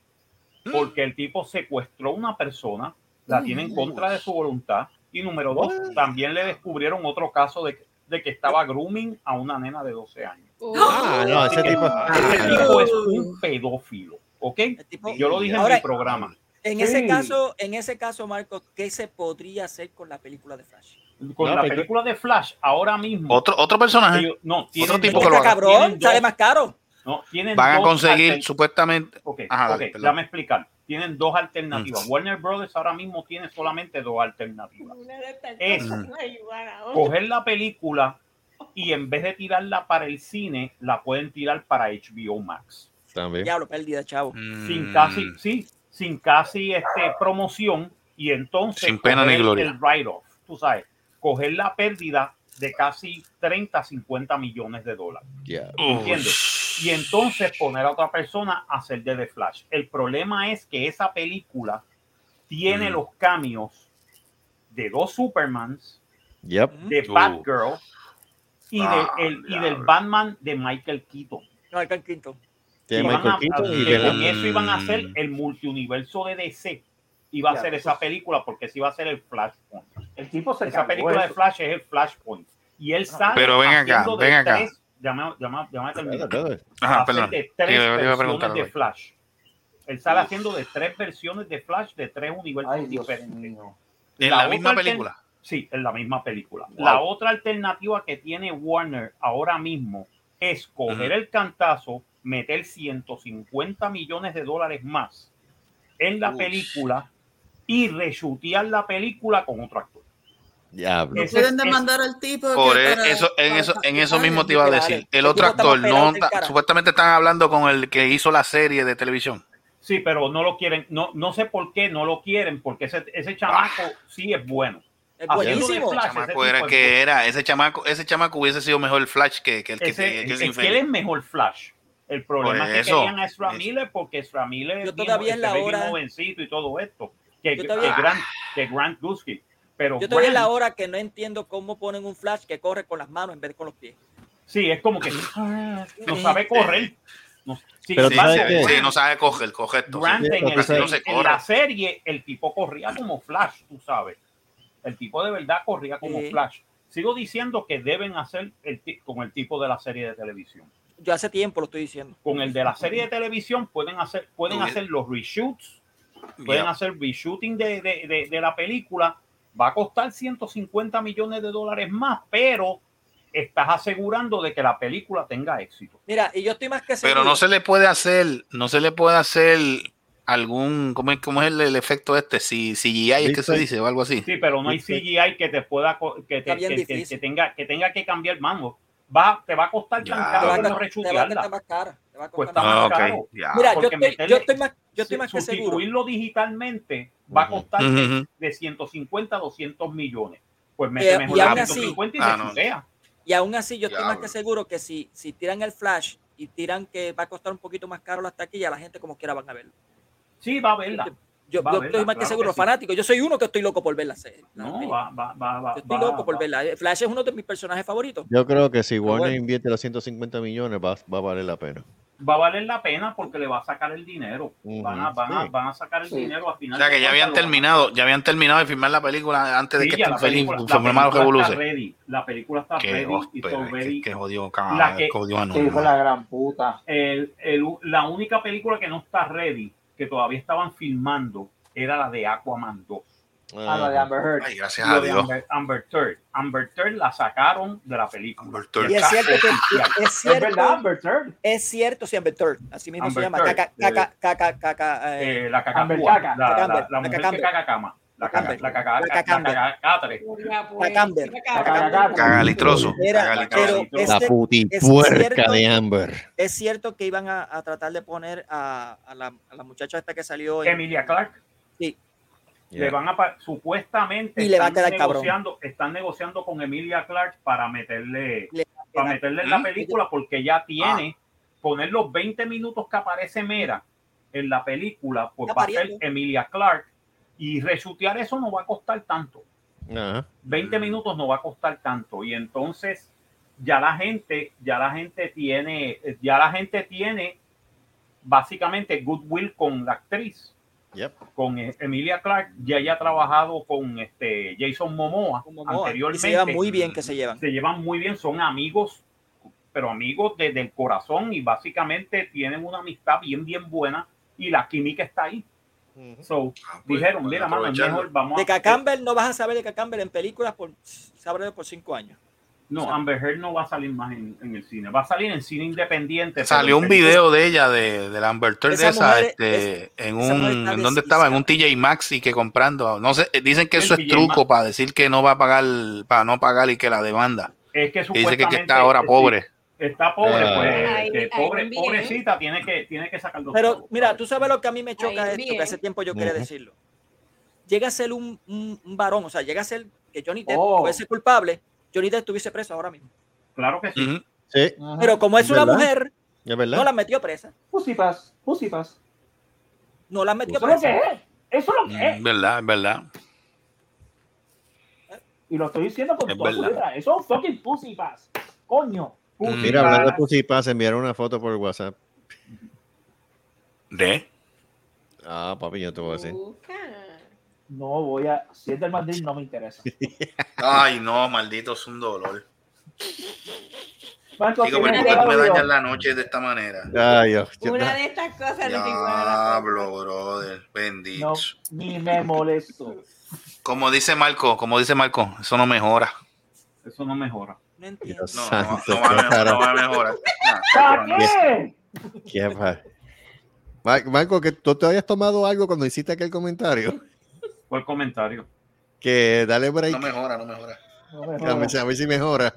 porque el tipo secuestró a una persona, la tiene en contra de su voluntad. Y número dos, también le descubrieron otro caso de, de que estaba grooming a una nena de 12 años. Ah, no, ese tipo. Ese tipo es un pedófilo, ¿ok? Tipo- Yo lo dije Ahora- en mi programa. En Sí. ese caso, en ese caso, Marco, ¿qué se podría hacer con la película de Flash? Con No, la película de Flash, ahora mismo. Otro, otro personaje. ellos- no, tienen tipo que lo haga. cabrón, sale más caro. no, tienen Van a conseguir supuestamente. Ok, Ajá, ok, dale, perdón. déjame explicar. Tienen dos alternativas. Mm. Warner Brothers ahora mismo tiene solamente dos alternativas. Es coger la película y en vez de tirarla para el cine, la pueden tirar para HBO Max. También. Diablo, pérdida, chavo. Sin Mm, casi, sí, sin casi este, promoción y entonces Sin pena ni el- gloria. el write-off, tú sabes, coger la pérdida de casi 30, 50 millones de dólares. Ya. ¿Entiendes? Y entonces poner a otra persona a hacer de The Flash. El problema es que esa película tiene Mm. los cambios de dos Supermans, Yep. de. Batgirl y, de Ah, el- y del. Batman de Michael Keaton. No, el Quinto. Tiene Y van Michael a- Keaton y con eso iban a hacer el multiuniverso de DC. iba a eso esa película porque ese iba a ser el Flashpoint. El tipo se Esa película de eso. Flash es el Flashpoint. Y él sale Pero ven acá, de ven acá. tres- llama- llama- llama a terminar. Ajá, Hace perdón. de tres versiones de. Flash. Él sale haciendo de tres versiones de Flash de tres universos diferentes. ¿En la otra misma película? Sí, en la misma película. Wow. La otra alternativa que tiene Warner ahora mismo es coger el cantazo, meter 150 millones de dólares más en la película y reshutear la película con otro actor. Diablo. Ese Pueden demandar al tipo. Por que para- eso, en para eso, en eso mismo te iba a decir. El El otro actor, no, supuestamente están hablando con el que hizo la serie de televisión. Sí, pero no lo quieren, no, no sé por qué no lo quieren, porque ese, ese chamaco sí es bueno. Es buenísimo. Flash, ese Chamaco era que era, ese chamaco, ese chamaco hubiese sido mejor el Flash que, que el que, Ese- que- que es el él es mejor Flash. El problema es que eso. querían a Ezra. Miller porque Ezra Miller Yo es bien- todavía en la bien hora- jovencito y todo esto. Que, Yo que, todavía- Grant, que Grant Gusky. Pero Yo todavía en la hora que no entiendo cómo ponen un flash que corre con las manos en vez de con los pies. Sí, es como que no sabe correr. No, sí, Pero sí, tú sabes sí, no sabe coger, correcto. sí. Grant en, el- no se en la serie, el tipo corría como Flash, tú sabes. El tipo de verdad corría como Sí. Flash. Sigo diciendo que deben hacer el, con el tipo de la serie de televisión. Yo hace tiempo lo estoy diciendo. Con el de la serie de televisión pueden hacer, pueden hacer los reshoots, pueden hacer reshooting de, de, de, de la película. Va a costar 150 millones de dólares más, pero estás asegurando de que la película tenga éxito. Mira, y yo estoy más que seguro. Pero no se le puede hacer, no se le puede hacer algún, ¿cómo es, cómo es el, el efecto este? Si CGI es que se dice o algo así. Sí, pero no hay CGI que te pueda que, te- que- que tenga que tenga que cambiar mano. Va, te va a costar Ya. tan caro rechutearla. costar más cara. Te va a costar está más caro. Mira, yo estoy, yo estoy más, yo estoy más que seguro. Sustituirlo digitalmente va a costar de, ujú. de 150 a 200 millones. Pues mete Eh, mejor y la aún así- 150 y Ah, se no. chutea. Y aún así, yo estoy más que seguro que si, si tiran el flash y tiran que va a costar un poquito más caro las taquillas, la gente como quiera van a verlo. Sí, va a verla. Yo, verla, estoy más que claro seguro, que sí. fanático. Yo soy uno que estoy loco por ver la serie. la No, serie. va, va, va, va. Yo estoy va- loco por verla. Eh, Flash es uno de mis personajes favoritos. Yo creo que si Warner bueno. invierte los 150 millones va, va a valer la pena. Va a valer la pena porque le va a sacar el dinero. Van, a, van, a, sí. van a sacar el Sí. dinero al final. O sea que ya habían terminado, ya habían terminado de filmar la película antes de que ya este la película, la está ready. La película está Qué ready y hóspede, so ready. qué, qué jodido, La cabrón, que- qué jodido fue la gran puta. El- el- la única película que no está ready, que todavía estaban filmando, era la de Aquaman 2. Ah, la de Amber Heard. Ay, gracias a Dios. Amber, Amber Heard. Amber Heard la sacaron de la película. Amber. Y es cierto que es Es cierto, verdad, Amber es cierto, sí, Amber Heard, así mismo Amber se llama. Caca, caca, caca, caca, eh, Eh, la Amber. Caca. La, la, Cacamber, la la mujer que caga cama. La caca, Cacamber. la La la Cacamber. Cagalitroso. La putipuerca de Amber. es cierto que iban a, a tratar de poner a, a la, a la muchacha esta que salió Emilia Clark. Sí. Le van a supuestamente Y le va a quedar negociando, están negociando con Emilia Clark para meterle para meterle en la película porque ya tiene poner los 20 minutos que aparece Mera en la película, pues va a ser. Emilia Clark y reshutear eso no va a costar tanto. Ajá. 20 Mm. minutos no va a costar tanto y entonces ya la gente, ya la gente tiene, ya la gente tiene básicamente goodwill con la actriz, Yep. con eh, Emilia Clark, ya ella ha trabajado con este Jason Momoa, con Momoa, y anteriormente. se llevan muy bien que se llevan. se llevan muy bien, son amigos, pero amigos desde el corazón y básicamente tienen una amistad bien, bien buena y la química está ahí. So, Ah, pues, dijeron, mira, mano, mejor, vamos De a... Cacamber no vas a saber de Cacamber en películas por sabré por cinco años. No, Amber Heard no va a salir más en, en el cine, va a salir en cine independiente. Salió un video de ella, de, de la Amber Heard de Esa esa, mujer este, es- en esa un, ¿en dónde estaba? En un TJ Maxx y que comprando, no sé, dicen que eso es truco para decir que no va a pagar, para no pagar y que la demanda. Es que Y dice que, que supuestamente está ahora sí, pobre. Está pobre, Ah. pues, que ahí pobre, pobrecita, tiene que, tiene que sacar dos Pero mira, tú sabes lo que a mí me choca Ahí esto, bien. que hace tiempo yo quería decirlo. Llega a ser un, un, un varón, o sea, llega a ser que Johnny Depp Oh. fuese culpable, Johnny Depp estuviese preso ahora mismo. Claro que sí. Sí. Pero como es ¿Es una verdad? mujer, es verdad. no la metió presa. Pussy pass. No la metió Eso es lo que presa. es. Eso es lo que es. Mm, verdad, es verdad. Y lo estoy diciendo con Es toda su verdad. letra. Eso es un fucking pussy pass. Coño. Pussy. Mira, hablando de. Pussy Pass, enviaron una foto por WhatsApp. ¿De? Ah, papi, yo te voy a decir. No voy a. Si es del Madrid, no me interesa. [laughs] Ay, no, maldito, es un dolor. Marco, Digo, ¿por ¿tienes qué tú me dañas la noche de esta manera? Ay, Dios. yo- Una de estas cosas de Diablo, brother, bendito. No, ni me molesto. Como dice Marco, como dice Marco, eso no mejora. Eso no mejora. No entiendo. Dios No, no, santo, no va mejorar. No va a mejorar. [laughs] ¿Para Nah, qué? qué pa- Mar- Marco, que tú te habías tomado algo cuando hiciste aquel comentario. ¿Cuál comentario? Que dale break. no mejora, no mejora. No me A ver, si- mejora.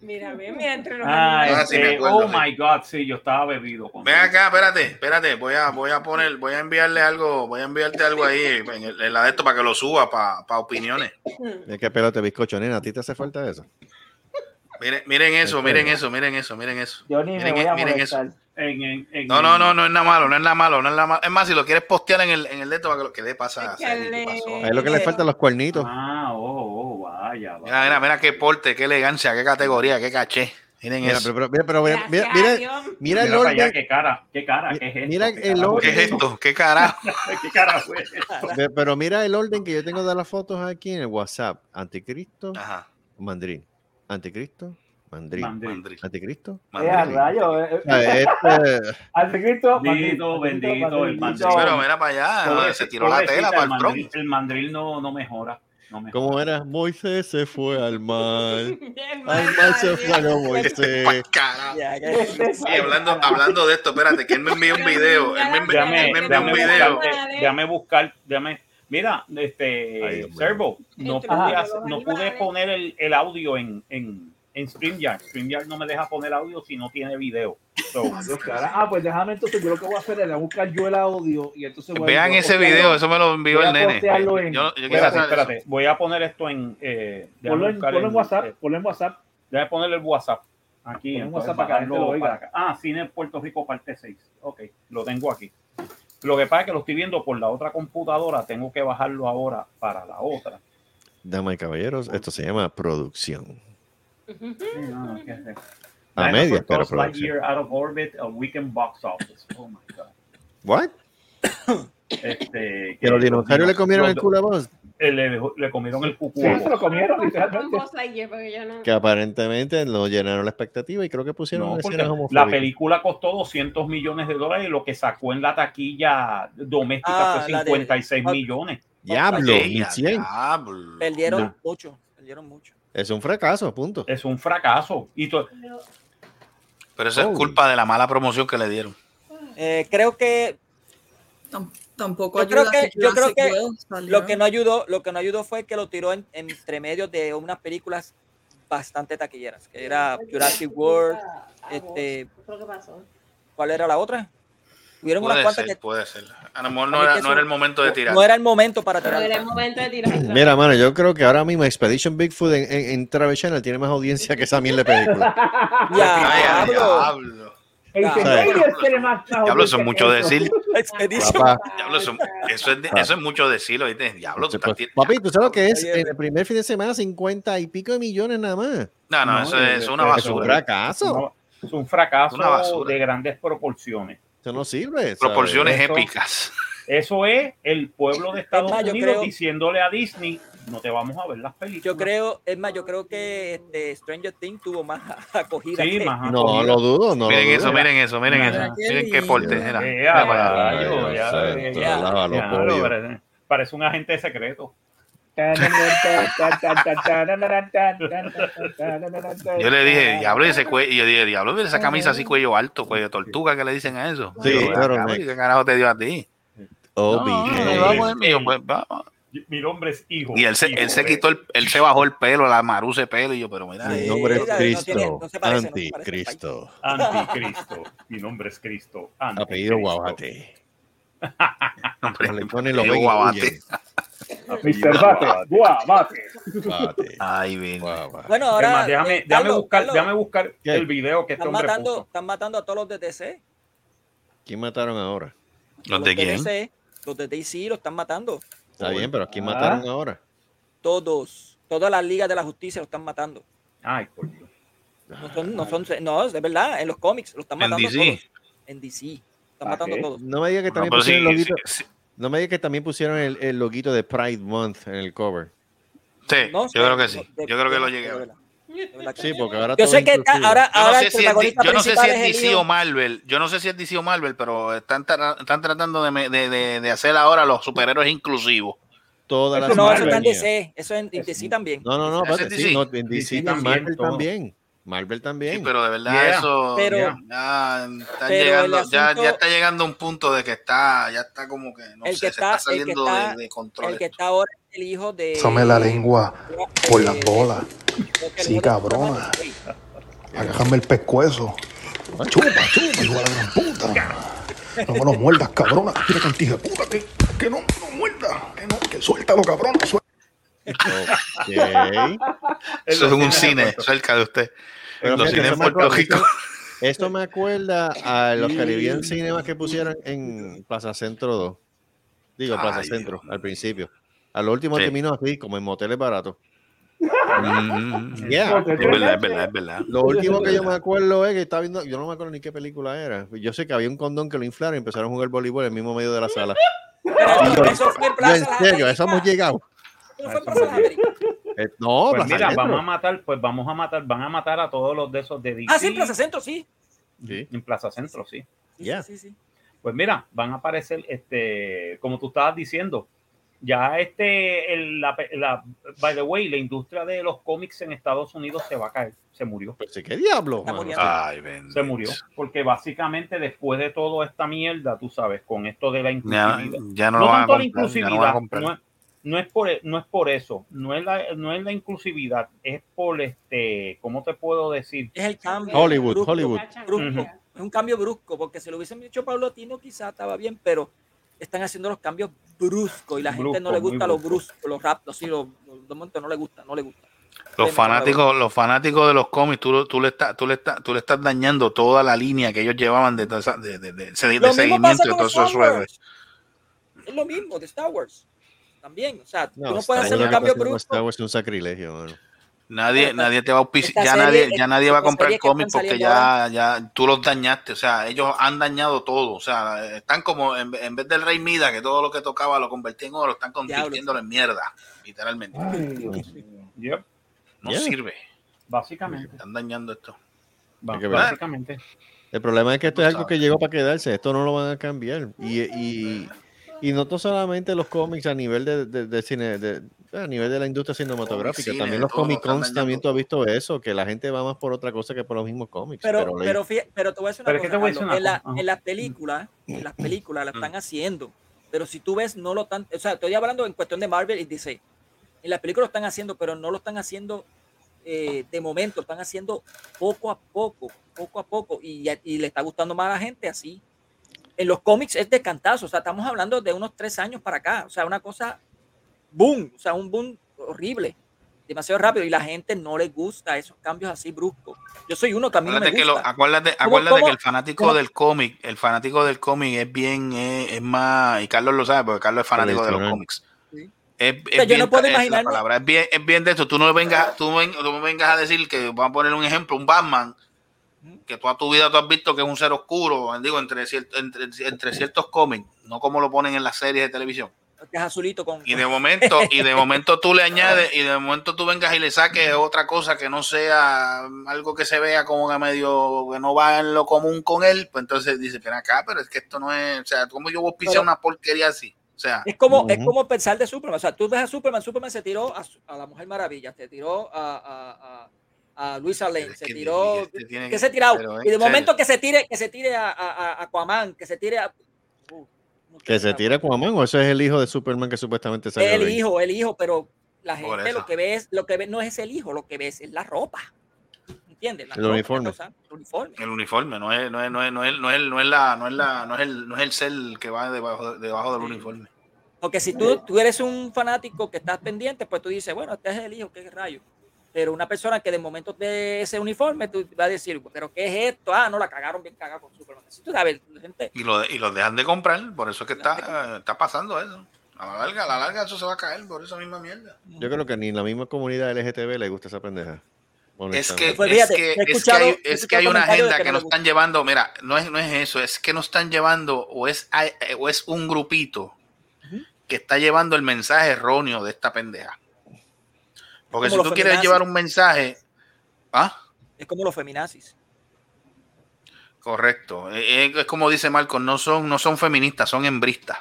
Mira, ve, mira, entre los Ah, amigos. Ah, sí, me este, acuerdo, oh sí. my God, sí, yo estaba bebido. con- Ven acá, espérate, espérate, voy a, voy a poner, voy a enviarle algo, voy a enviarte algo ahí en, el- en la de esto para que lo suba para opiniones. Es que pelote bizcocho, nena. ¿A ti te hace falta eso? Miren, miren eso, miren eso, miren eso, miren eso. Yo ni me Miren, voy a miren eso. molestar. En, en, en- No, no, no, no es nada malo, no es nada malo, no es nada malo. Es más, si lo quieres postear en el, en el de esto, para que lo que le pasa a Es que Celi, ¿qué le- pasó? Ahí es lo que le faltan los cuernitos. Ah, oh, oh, vaya, vaya. Mira, mira, mira qué porte, qué elegancia, qué categoría, qué caché. Miren Mira, eso. pero, pero, pero mira, mira, mira, mira el para allá, orden. qué cara, qué cara, qué es esto. Mira qué el carajo ¿Qué es esto? ¿Qué carajo? [laughs] ¿Qué cara fue esto? Pero mira el orden que yo tengo de las fotos aquí en el WhatsApp. Anticristo, Ajá. mandrín. Anticristo. Mandril. Mandri. Anticristo. Eh, a Mandri. rayo. eh, eh, Ah, este- [laughs] Anticristo, Bendito, bendito, el mandril. Pero mira para allá, se tiró la tela para el mandril. El mandril no, no mejora. No. ¿Cómo era? Moisés se fue al mar. [laughs] Al mal, mar se fue a Este Moisés. [laughs] Este Sí, hablando, hablando de esto, espérate, que él me envió un video. Él me envió, Déjame, él me envió un video. eh, déjame buscar, déjame. Mira, este. Servo, no pude, hacer- no pude poner el, el audio en, en, en StreamYard. StreamYard no me deja poner audio si no tiene video. So, [laughs] cara. Ah, pues déjame entonces, yo lo que voy a hacer es buscar yo el audio y entonces voy a- Vean a ese video, eso me lo envió el nene. Yo, postearlo en- yo quiero espérate, hacer eso. espérate, voy a poner esto en. Eh, Ponlo en, buscar ponlo en WhatsApp, eh, ponlo en WhatsApp. déjame ponerle el WhatsApp. Aquí, en WhatsApp para que la gente lo oiga. para acá. Ah, Cine Puerto Rico, parte 6. Ok, lo tengo aquí. Lo que pasa es que lo estoy viendo por la otra computadora, tengo que bajarlo ahora para la otra. Damas y caballeros, esto se llama producción. Ujú. Sí, no, ¿qué es eso? A medias, pero producción. Lightyear out of orbit, a weekend box office. Oh my God. ¿What? Este, ¿Que los dinosaurios le comieron el culo a vos? Eh, Le, comieron el cucu. Sí, se lo comieron, literalmente. Que aparentemente no llenaron la expectativa y creo que pusieron No, escenas la película costó 200 millones de dólares y lo que sacó en la taquilla doméstica Ah, fue la de- 56 ah, millones. Diablo, Sí, 1100. diablo. Perdieron No. mucho, perdieron mucho. Es un fracaso, punto. Es un fracaso. Y to- Pero eso Oh. es culpa de la mala promoción que le dieron. Eh, creo que Tampoco yo creo que, yo creo que salió. lo que no ayudó, lo que no ayudó fue que lo tiró en, entre medio de unas películas bastante taquilleras, que era Jurassic World, este, ¿Qué fue lo que pasó? ¿cuál era la otra? Hubieron Puede ser, que puede ser. A lo mejor no era, no era el momento de tirar. no era el momento para tirar. era el momento de tirar. [laughs] Mira, mano, yo creo que ahora mismo Expedition Bigfoot en, en, en Travel Channel tiene más audiencia que esa mierda de película. [laughs] diablo. [laughs] Eso es mucho decir. Diablo, eso, eso, es, eso es mucho decirlo. Diablo, tú estás papi, ¿tú sabes lo que es? En el primer fin de semana, 50 y pico de millones nada más. No, no, No, eso eh, es una eh, Es un basura. fracaso. es un fracaso Una basura. de grandes proporciones. Eso no sirve. ¿sabes? Proporciones Eso- épicas. Eso es el pueblo de Estados Es más, yo Unidos creo- diciéndole a Disney, no te vamos a ver las películas. Yo creo, es más, yo creo que este, Stranger Things tuvo más [laughs] acogida. Sí, que- más No lo dudo, no miren lo eso, dudo. miren eso, miren eso. Miren qué porte. Mira. Mira a para allá. rayos, Ay, ya, Dios santo, ya, alaba los ya, pollos. parece, un agente secreto. Yo le dije, diablo, y ese cuello, y yo dije, diablo, mira esa camisa así cuello alto, cuello de tortuga, que le dicen a eso. Sí, Yo, claro, "Cabrón, Nick. ¿Qué carajo te dio a ti? Oh, No, no, mío, pues, vamos. Mi nombre es Hijo. Y él se, Hijo él se de- quitó el, él se bajó el pelo, la maruce pelo, y yo, pero mira, Mi Sí, nombre es no Cristo, tiene- no parece, no se parece, anticristo. Anticristo. Mi nombre es Cristo. Apellido Anticristo. Guabate. [laughs] hombre, Le ponen los guabate. Apellido Mr. Bate, guabate. Guabate. Ay, bien. Bueno, ahora. más, déjame, eh, déjame Carlos, buscar, Carlos, déjame buscar ¿Qué? el video que este están hombre matando, puso. están matando a todos los de DC. ¿Quién mataron ahora? ¿Los de quién? Los de DC lo están matando. Está bien, pero ¿a quién Ah. mataron ahora? Todos. Todas las ligas de la justicia lo están matando. Ay, por Dios. No son, no son, no, es verdad, en los cómics lo están En matando DC. todos. En DC. Están ¿Ah, matando qué? todos. No me diga que No, también pero pusieron sí, el loguito. sí, sí. No No me digas que también pusieron el, el loguito de Pride Month en el cover. Sí, No yo creo que sí. de- Yo creo que de- lo llegué a ver. [laughs] Sí, porque ahora Yo sé que está- inclusivo. ahora, Yo no ahora sé el si es, protagonista yo no sé si es es DC o Marvel. Yo no sé si es DC o Marvel, pero están, tra- están tratando de, de, de- de hacer ahora los superhéroes inclusivos. Todas las No, eso está en. DC. Eso en en DC también. No, no, no, es espérate, sí, DC. no, en DC, DC y también, Marvel todo. también. Marvel también. Sí, pero de verdad Yeah. eso Pero- ya, ya está pero llegando, ya, asunto- ya está llegando a un punto de que está, ya está como que no El sé, que se está está- el que saliendo está- de, de control. El que está ahora el hijo de. La lengua por las eh, bolas. que Sí, cabrona. Agárrame el pescuezo. Chupa, chupa, hijo de la gran puta. No me lo muerdas, cabrona. Mira con tija puta, que, que no, no muerda. Que no, que suéltalo, cabrona. suéltalo. Eso es un cine cerca de usted. Pero En los cines me Puerto Rico. Esto me acuerda a los Caribbean Cinemas que pusieron en Plaza Centro 2. Digo, Plaza Ay, Centro, Dios al principio. A lo último Sí. terminó así, como en moteles baratos. Mm, Yeah. Es verdad, es verdad, es verdad. Lo último que yo me acuerdo es que estaba viendo, yo no me acuerdo ni qué película era. Yo sé que había un condón que lo inflaron y empezaron a jugar voleibol en el mismo medio de la sala. Pero eso fue en Yo, Plaza en serio, a eso hemos llegado. Eso fue en Plaza Las Américas. Eh, no, Pues Plaza mira, Centro. vamos a matar, pues vamos a matar, van a matar a todos los de esos de DC. Ah, sí, en Plaza Centro, sí. Sí. En Plaza Centro, sí. Sí, Ya. sí, sí, sí. Pues mira, van a aparecer, este, como tú estabas diciendo, ya este, el- la, la- by the way, la industria de los cómics en Estados Unidos se va a caer, se murió, Pues, ¿Qué diablo? Ay, se murió, porque básicamente después de toda esta mierda, tú sabes, con esto de la Ya, inclusividad, ya no, no a tanto la comprar, ya no van a inclusividad, no es, no es por no es por eso, no es la no es la inclusividad, es por este, ¿cómo te puedo decir? Es el cambio. Hollywood, brusco, Hollywood. brusco. Es un cambio brusco, porque si lo hubiesen dicho paulatino, quizás estaba bien, pero están haciendo los cambios bruscos y la gente no Brusco, le gusta lo brusco. brusco, los sí, los, los- de momento no le gusta, no le gusta. Los fanáticos, los fanáticos de los cómics, tú, tú, le estás, tú, le estás, tú le estás dañando toda la línea que ellos llevaban de, de, de, de- seguimiento de todos Star esos Wars. héroes. Es lo mismo de Star Wars. También, o sea, tú no Star puedes hacer un cambio con Star brusco. Wars es un sacrilegio, mano. Nadie, Esta- nadie te va a auspiciar, ya serie- nadie, ya nadie va a comprar cómics porque ya, ya tú los dañaste, o sea, ellos han dañado todo, o sea, están como en, en vez del rey Mida que todo lo que tocaba lo convertía en oro, están convirtiéndolo en mierda, literalmente. Yep, No Yeah. sirve, básicamente, están dañando esto. básicamente. El problema es que esto es algo que llegó para quedarse, esto no lo van a cambiar. Y, y, y no solamente los cómics a nivel de, de- de cine, de- a nivel de la industria cinematográfica, cine, también los Comic Cons también tú has visto eso, que la gente va más por otra cosa que por los mismos cómics. Pero, Pero, pero, fíjate- pero te voy a decir una Pero es que cosa, Carlos, una en, la- en las películas, en las películas la están haciendo, pero si tú ves, no lo están, o sea, estoy hablando en cuestión de Marvel y DC. En las películas lo están haciendo, pero no lo están haciendo eh, de momento, lo están haciendo poco a poco, poco a poco, y, y le está gustando más a la gente así. En los cómics es de cantazo, o sea, estamos hablando de unos tres años para acá, o sea, una cosa boom, o sea, un boom horrible, demasiado rápido, y la gente no le gusta esos cambios así bruscos. Yo soy uno que a mí no me Acuérdate, que, lo- gusta. acuérdate, ¿Cómo- acuérdate cómo- que el fanático cómo- del cómic, el fanático del cómic es bien, es, más, y Carlos lo sabe, porque Carlos es fanático de los cómics. Sí. Es, O sea, es yo bien, no puedo palabra, es bien, es bien de esto. Tú no vengas, tú, ven- tú me vengas a decir que, vamos a poner un ejemplo, un Batman, que toda tu vida tú has visto que es un ser oscuro, digo, entre, cier- entre, entre ciertos cómics, no como lo ponen en las series de televisión. Que es azulito con. Y de momento, y de momento tú le añades, y de momento tú vengas y le saques otra cosa que no sea algo que se vea como que medio que no va en lo común con él, pues entonces dice, pero acá, pero es que esto no es, o sea, ¿cómo yo voy a pisar Pero- una porquería así? O sea, Es como, es como pensar de Superman. O sea, tú ves a Superman, Superman se tiró a, a la Mujer Maravilla, se tiró a, a, a, a Luisa Lane, se que tiró. este que que- se pero, Y de en momento serio. que se tire, que se tire a, a, a Aquaman, que se tire a. Uh, que se tira Aquaman o eso es el hijo de Superman que supuestamente salió El ahí? hijo, el hijo, pero la gente lo que ve es, lo que ve no es el hijo, lo que ve es la ropa. ¿Entiendes? La El ropa, uniforme. cosa, el uniforme. el uniforme, no es, no es, no es, no es, no es, no es la, no es la, no es el, no es el ser que va debajo, debajo del uniforme. Porque si tú, tú eres un fanático que estás pendiente, pues tú dices, bueno, este es el hijo, qué rayo. Pero una persona que de momento de ese uniforme, tú vas a decir, pero ¿qué es esto? Ah, no, la cagaron bien cagada con Superman. Si tú sabes, la gente, Y lo, y los dejan de comprar, por eso es que está, está pasando eso. A la larga, a la larga eso se va a caer por esa misma mierda. Yo creo que ni la misma comunidad LGTB le gusta esa pendeja. Es que. Pues es que, es que hay, he es que hay una agenda que que no nos están llevando, mira, no es, no es eso, es que nos están llevando o es, o es un grupito que está llevando el mensaje erróneo de esta pendeja. Porque si tú quieres llevar un mensaje, ¿ah? Es como los feminazis. Correcto. Eh, eh, Es como dice Marcos, no son, no son feministas, son hembristas.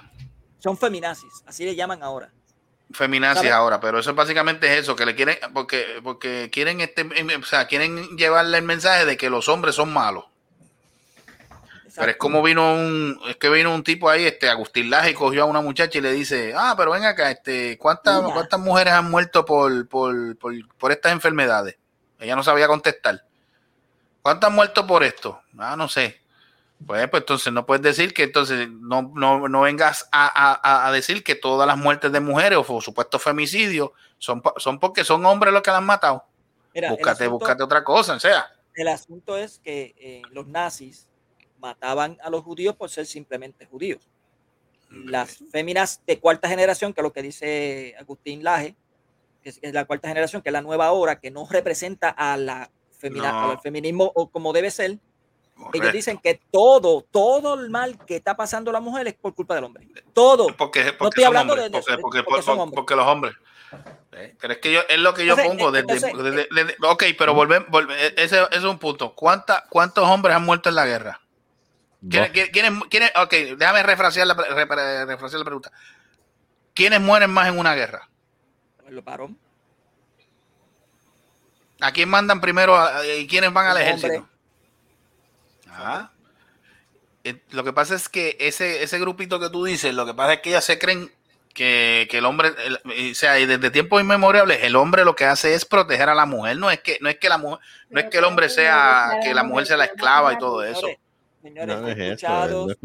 Son feminazis, así le llaman ahora. Feminazis ¿Sabe? ahora, pero eso básicamente es eso, que le quieren, porque, porque quieren este, o sea, quieren llevarle el mensaje de que los hombres son malos. Pero es como vino un, es que vino un tipo ahí, este Agustín Laje, y cogió a una muchacha y le dice, ah, pero ven acá, este, ¿cuántas, Mira. cuántas mujeres han muerto por, por, por, por estas enfermedades? Ella no sabía contestar. ¿Cuántas han muerto por esto? Ah, no sé. Pues, pues entonces no puedes decir que entonces no, no, no vengas a, a- a decir que todas las muertes de mujeres o por supuesto femicidios son, son porque son hombres los que las han matado. Mira, búscate, asunto- búscate otra cosa, o sea. El asunto es que eh, los nazis mataban a los judíos por ser simplemente judíos. Las féminas de cuarta generación, que es lo que dice Agustín Laje, que es, la cuarta generación, que es la nueva hora, que no representa a la femina- No. al feminismo o como debe ser. Ellos Correcto. dicen que todo, todo el mal que está pasando a la mujer es por culpa del hombre. Todo. Porque, porque no estoy hablando hombres, de, de- porque, de- porque- son hombres. porque los hombres. Eh, Pero es que yo, es lo que yo Entonces, pongo eh, desde, entonces, desde- desde- ok, pero volvemos, ese, ese es un punto. ¿Cuánta, ¿Cuántos hombres han muerto en la guerra? ¿Quiénes, quién- quiénes- quiénes- ok, déjame refrasear la, re- re- refrasear la pregunta. ¿Quiénes mueren más en una guerra? Lo paró. ¿A quién mandan primero y quiénes van al ejército? Ah. Eh, Lo que pasa es que ese, ese grupito que tú dices, lo que pasa es que ellas se creen que, que el hombre, el- o sea, y desde tiempos inmemorables, el hombre lo que hace es proteger a la mujer. No es que, no es que la mujer, no es que el hombre sea, que la mujer sea la esclava y todo eso. Señores, No, no es he eso, escuchado- no es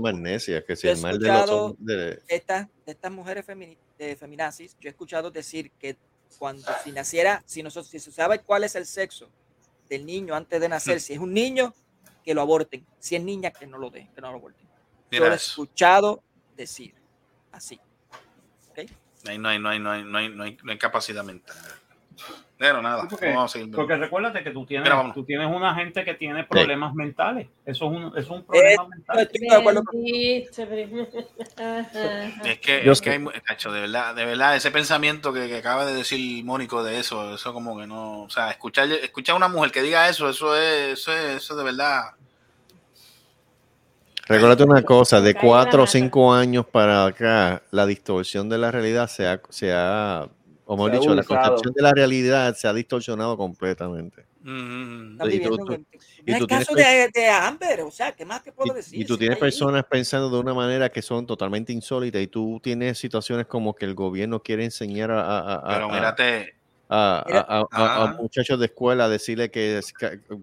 magnesia, que si el mal de los de- estas, de estas mujeres femini- de feminazis, yo he escuchado decir que cuando si naciera, si nosotros, si se sabe cuál es el sexo del niño antes de nacer, si es un niño, que lo aborten, si es niña, que no lo den, que no lo aborten. Yo lo he escuchado decir así. ¿ok? No hay, no hay, no hay, no hay, no hay, no hay- no hay capacidad mental. Pero nada, Porque, vamos a seguir. porque recuérdate que tú tienes, tú tienes una gente que tiene problemas mentales. Eso es un, es un problema mental. De acuerdo Es que, Yo es que hay, cacho, de verdad, de verdad, ese pensamiento que, que acaba de decir Mónico de eso, eso como que no, o sea, escuchar, escuchar a una mujer que diga eso, eso es, eso es, eso de verdad. Recuérdate una cosa, de cuatro o cinco años para acá, la distorsión de la realidad se ha, se ha o mejor Se ha dicho, la concepción de la realidad se ha distorsionado completamente. Mm, Están Y tú- tú- en- y es tú el tienes caso de, de Amber, o sea, ¿qué más te puedo decir? Y tú Si tienes ahí. personas pensando de una manera que son totalmente insólitas y tú tienes situaciones como que el gobierno quiere enseñar a, a- a- Pero a- mírate, a, Mira. a- a- a- a Ajá. muchachos de escuela decirle que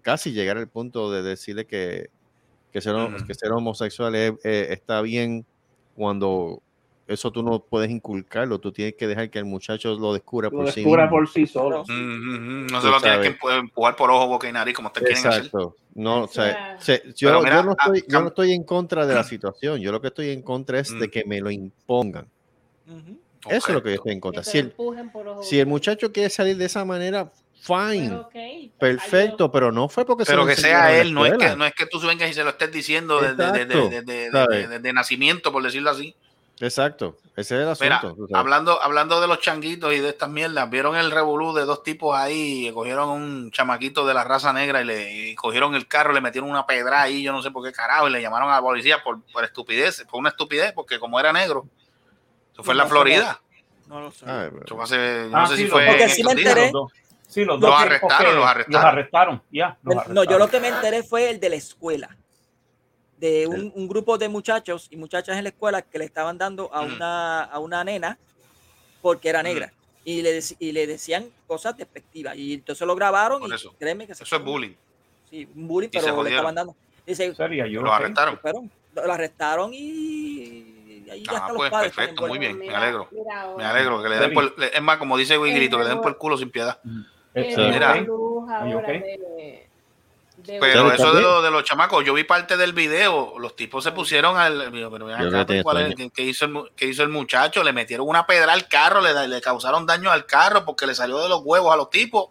casi llegar al punto de decirle que, que, ser, que ser homosexual es- eh, está bien cuando eso tú no puedes inculcarlo, tú tienes que dejar que el muchacho lo descubra Lo por sí descubra mismo. por sí solo. mm, no se lo tienes sabes. que empu- empujar por ojo, boca y nariz, como ustedes quieren hacer. Exacto. No, o sea, se- yo, Pero mira, yo no ah, estoy, yo no estoy en contra de la [clears throat] situación. Yo lo que estoy en contra es de Mm. que me lo impongan. Eso es lo que yo estoy en contra. Que te Si el, si muchacho quiere salir de esa manera, fine, Pues, perfecto, pero no fue porque se Pero lo que sea él, no es que, no es que tú vengas y se lo estés diciendo desde, desde nacimiento, por decirlo así. Exacto, ese es el Mira, asunto. hablando, hablando de los changuitos y de estas mierdas, vieron el revolú de dos tipos ahí, que cogieron un chamaquito de la raza negra y le y cogieron el carro, le metieron una pedra ahí, yo no sé por qué carajo, y le llamaron a la policía por, por estupidez, fue una estupidez, porque como era negro, eso fue en la No, Florida. No lo sé. Ay, hace- yo Ah, no sé sí, si lo- fue porque en sí me días. enteré. Los dos. Sí, los arrestaron, los arrestaron. Los arrestaron, ya. No, yo lo que me enteré fue el de la escuela. De un, un grupo de muchachos y muchachas en la escuela que le estaban dando a Mm. una, a una nena porque era Mm. negra. Y le, y le decían cosas despectivas. Y entonces lo grabaron Por y eso. créeme que se Eso es bullying. Sí, un bullying, Y se pero le estaban dando. Dice, Sería yo. Los arrestaron. fueron, lo arrestaron y ahí ya Ah, pues perfecto, muy bien, me alegro. mira. Me alegro, que le den por, es más, como dice Wigrito, que le den por el culo sin piedad. Eh, Sí. Mira. ahora de- de- Pero eso de, lo- de los chamacos, yo vi parte del video, los tipos se pusieron al. Pero acá, que ¿cuál. ¿Qué, hizo el, qué hizo el muchacho? Le metieron una pedra al carro, le, da- le causaron daño al carro porque le salió de los huevos a los tipos.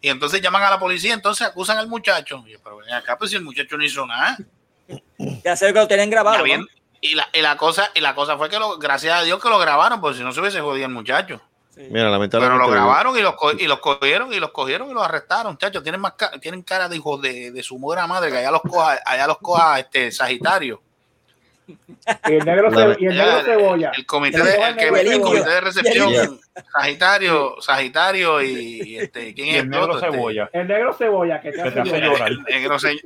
Y entonces llaman a la policía, entonces acusan al muchacho. Y yo, pero ven acá, pues si el muchacho no hizo nada. Ya sé que lo tienen grabado. Y, habien- ¿no? Y la, y la cosa, y la cosa fue que lo, gracias a Dios que lo grabaron, porque si no se hubiese jodido el muchacho. Mira, Pero lamentablemente. lo grabaron y los, y los cogieron y los cogieron y los arrestaron, muchachos. Tienen más ca- tienen cara de hijos de, de su buena madre, que allá los coja, allá los coja este Sagitario. Y el negro, La- y el negro cebolla. El comité de, el que- el comité de recepción, Sagitario, Sagitario y, y este, ¿quién Y es el negro otro? Este, cebolla. El negro cebolla que te, Que te hace llorar. llorar. el negro se-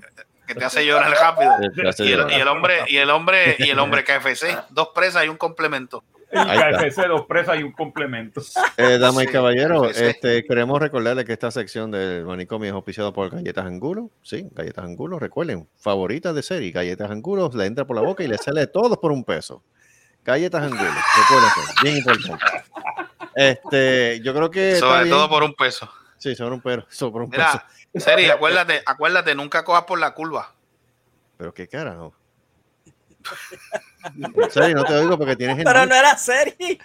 que te hace llorar rápido. Hace Y el, llorar. y el hombre, y el hombre, y el hombre KFC, dos presas y un complemento. Está. KFC, dos presas y un complemento. Eh, damas y Sí, sí. este, queremos recordarles que esta sección del manicomio es auspiciada por Galletas Angulo. Sí, Galletas Angulo, recuerden, favoritas de serie. Galletas Angulo, le entra por la boca y le sale todos por un peso. Galletas Angulo, recuerden, bien importante. Este, yo creo que. está Sobre bien. todo por un peso. Sí, sobre un, pero, sobre un Mira, peso. Seri, acuérdate, acuérdate, nunca cojas por la curva. Pero qué carajo. En serio, no te oigo porque tienes el. Pero mute. no era serie. [laughs]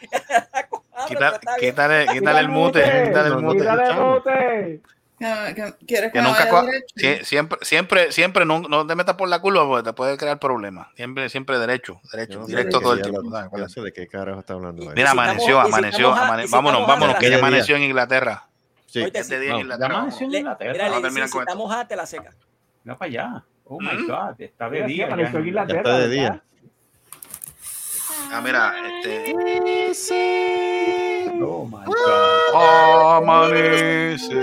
Quítale, quítale, quítale el mute, quítale el mute. Quítale el mute. Que- que- ¿Quieres que, Que nunca sie- siempre, siempre, siempre no, no te metas por la curva porque te puede crear problemas. Siempre, siempre derecho, derecho, no sé directo de todo el tiempo. no sé de qué carajo está hablando. ahí. Mira, si amaneció, si amaneció, a- amane- si vámonos, vámonos, que ¿Qué ya amaneció en Inglaterra. Sí. Este si- día en No, ya Inglaterra. amaneció en Inglaterra. mira, le si esto. estamos a te la seca. Mira para allá. Oh my Mm. God, está de día. amaneció ya. en Inglaterra, Ya está de día. Ah, mira, este. Oh my God. Amanece.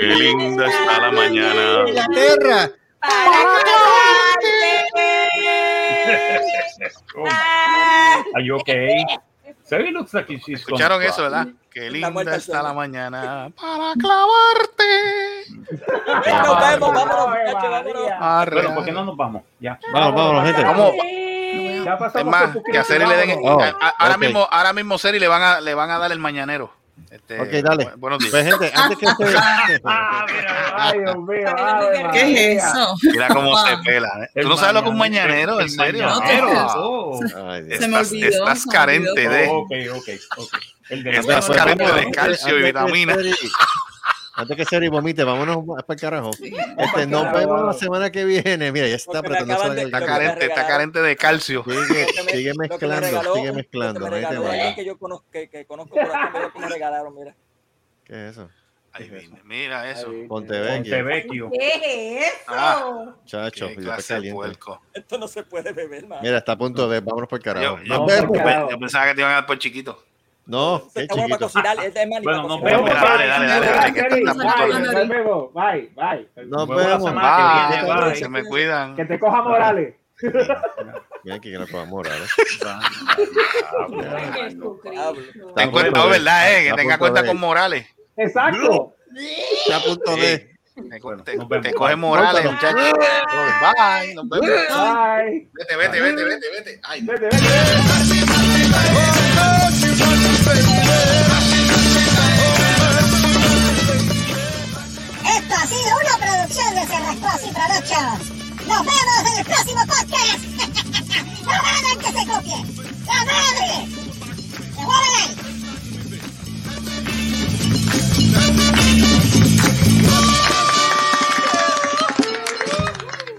Qué linda está la mañana. Inglaterra. Oh [laughs] my- Are you okay? Looks like she's ¿Escucharon eso, verdad? Qué linda está la mañana para clavarte. Nos vemos, vámonos, muchachos, vámonos. Bueno, ¿por qué no nos vamos? Ya. Vamos, vamos, gente. Vamos. Ya Es más, que a Seri le den. Oh, a- a- ahora mismo, ahora mismo Seri le van a, le van a dar el mañanero. Este, Ok, dale. bu- Buenos días. Pues, gente, antes que [laughs] usted. Ah, mira, ay, Dios mío, ave ¿Qué es eso? Mira cómo se pela. ¿eh? El ¿Tú no sabes lo que es un mañanero, ¿En serio? Oh, Ay, me Estás, olvidó, estás se me carente olvidó. de. ok, ok, ok. El de Estás carente de calcio y vitamina. Antes que Seri vomite, vámonos para el carajo. Este, nos vemos la semana que viene. Mira, ya se está apretando. de- Está carente, está carente de calcio. Sigue, me- me mezclando, regaló- sigue mezclando. me no hay regaló tema. alguien que yo conozco, que, que conozco por aquí, mira lo que me regalaron, mira. ¿Qué es eso? Ahí viene, mira eso. Pontevecchio. Montevecchio. ¿Qué es Ah. eso? Chacho, Qué ya está clase de caliente. puerco. Esto no se puede beber, man. Mira, está a punto de. Vámonos por el carajo. Yo, yo- Nos No, vemos. por carajo. yo pensaba que te iban a dar por chiquito. No, qué está bueno para chiquito. cocinar, es Bueno, vemos. Dale, dale, dale, dale, que está- está a punto Bye, de- nos vemos. Bye, bye. Nos vemos Bye, se me cuidan. Que te coja Morales. [laughs] Mira que no. Jesucristo. Ten cuenta, ¿verdad? Eh? Que tenga cuenta con Morales. Exacto. Está a punto de. Te, coge. Morales, muchachos. Bye, nos vemos. Bye. Vete, vete, vete, vete, vete. Ay, Vete, vete. Nos vemos en el próximo podcast. [laughs] no hagan que se copie. ¡La madre! ¡Se mueven ahí!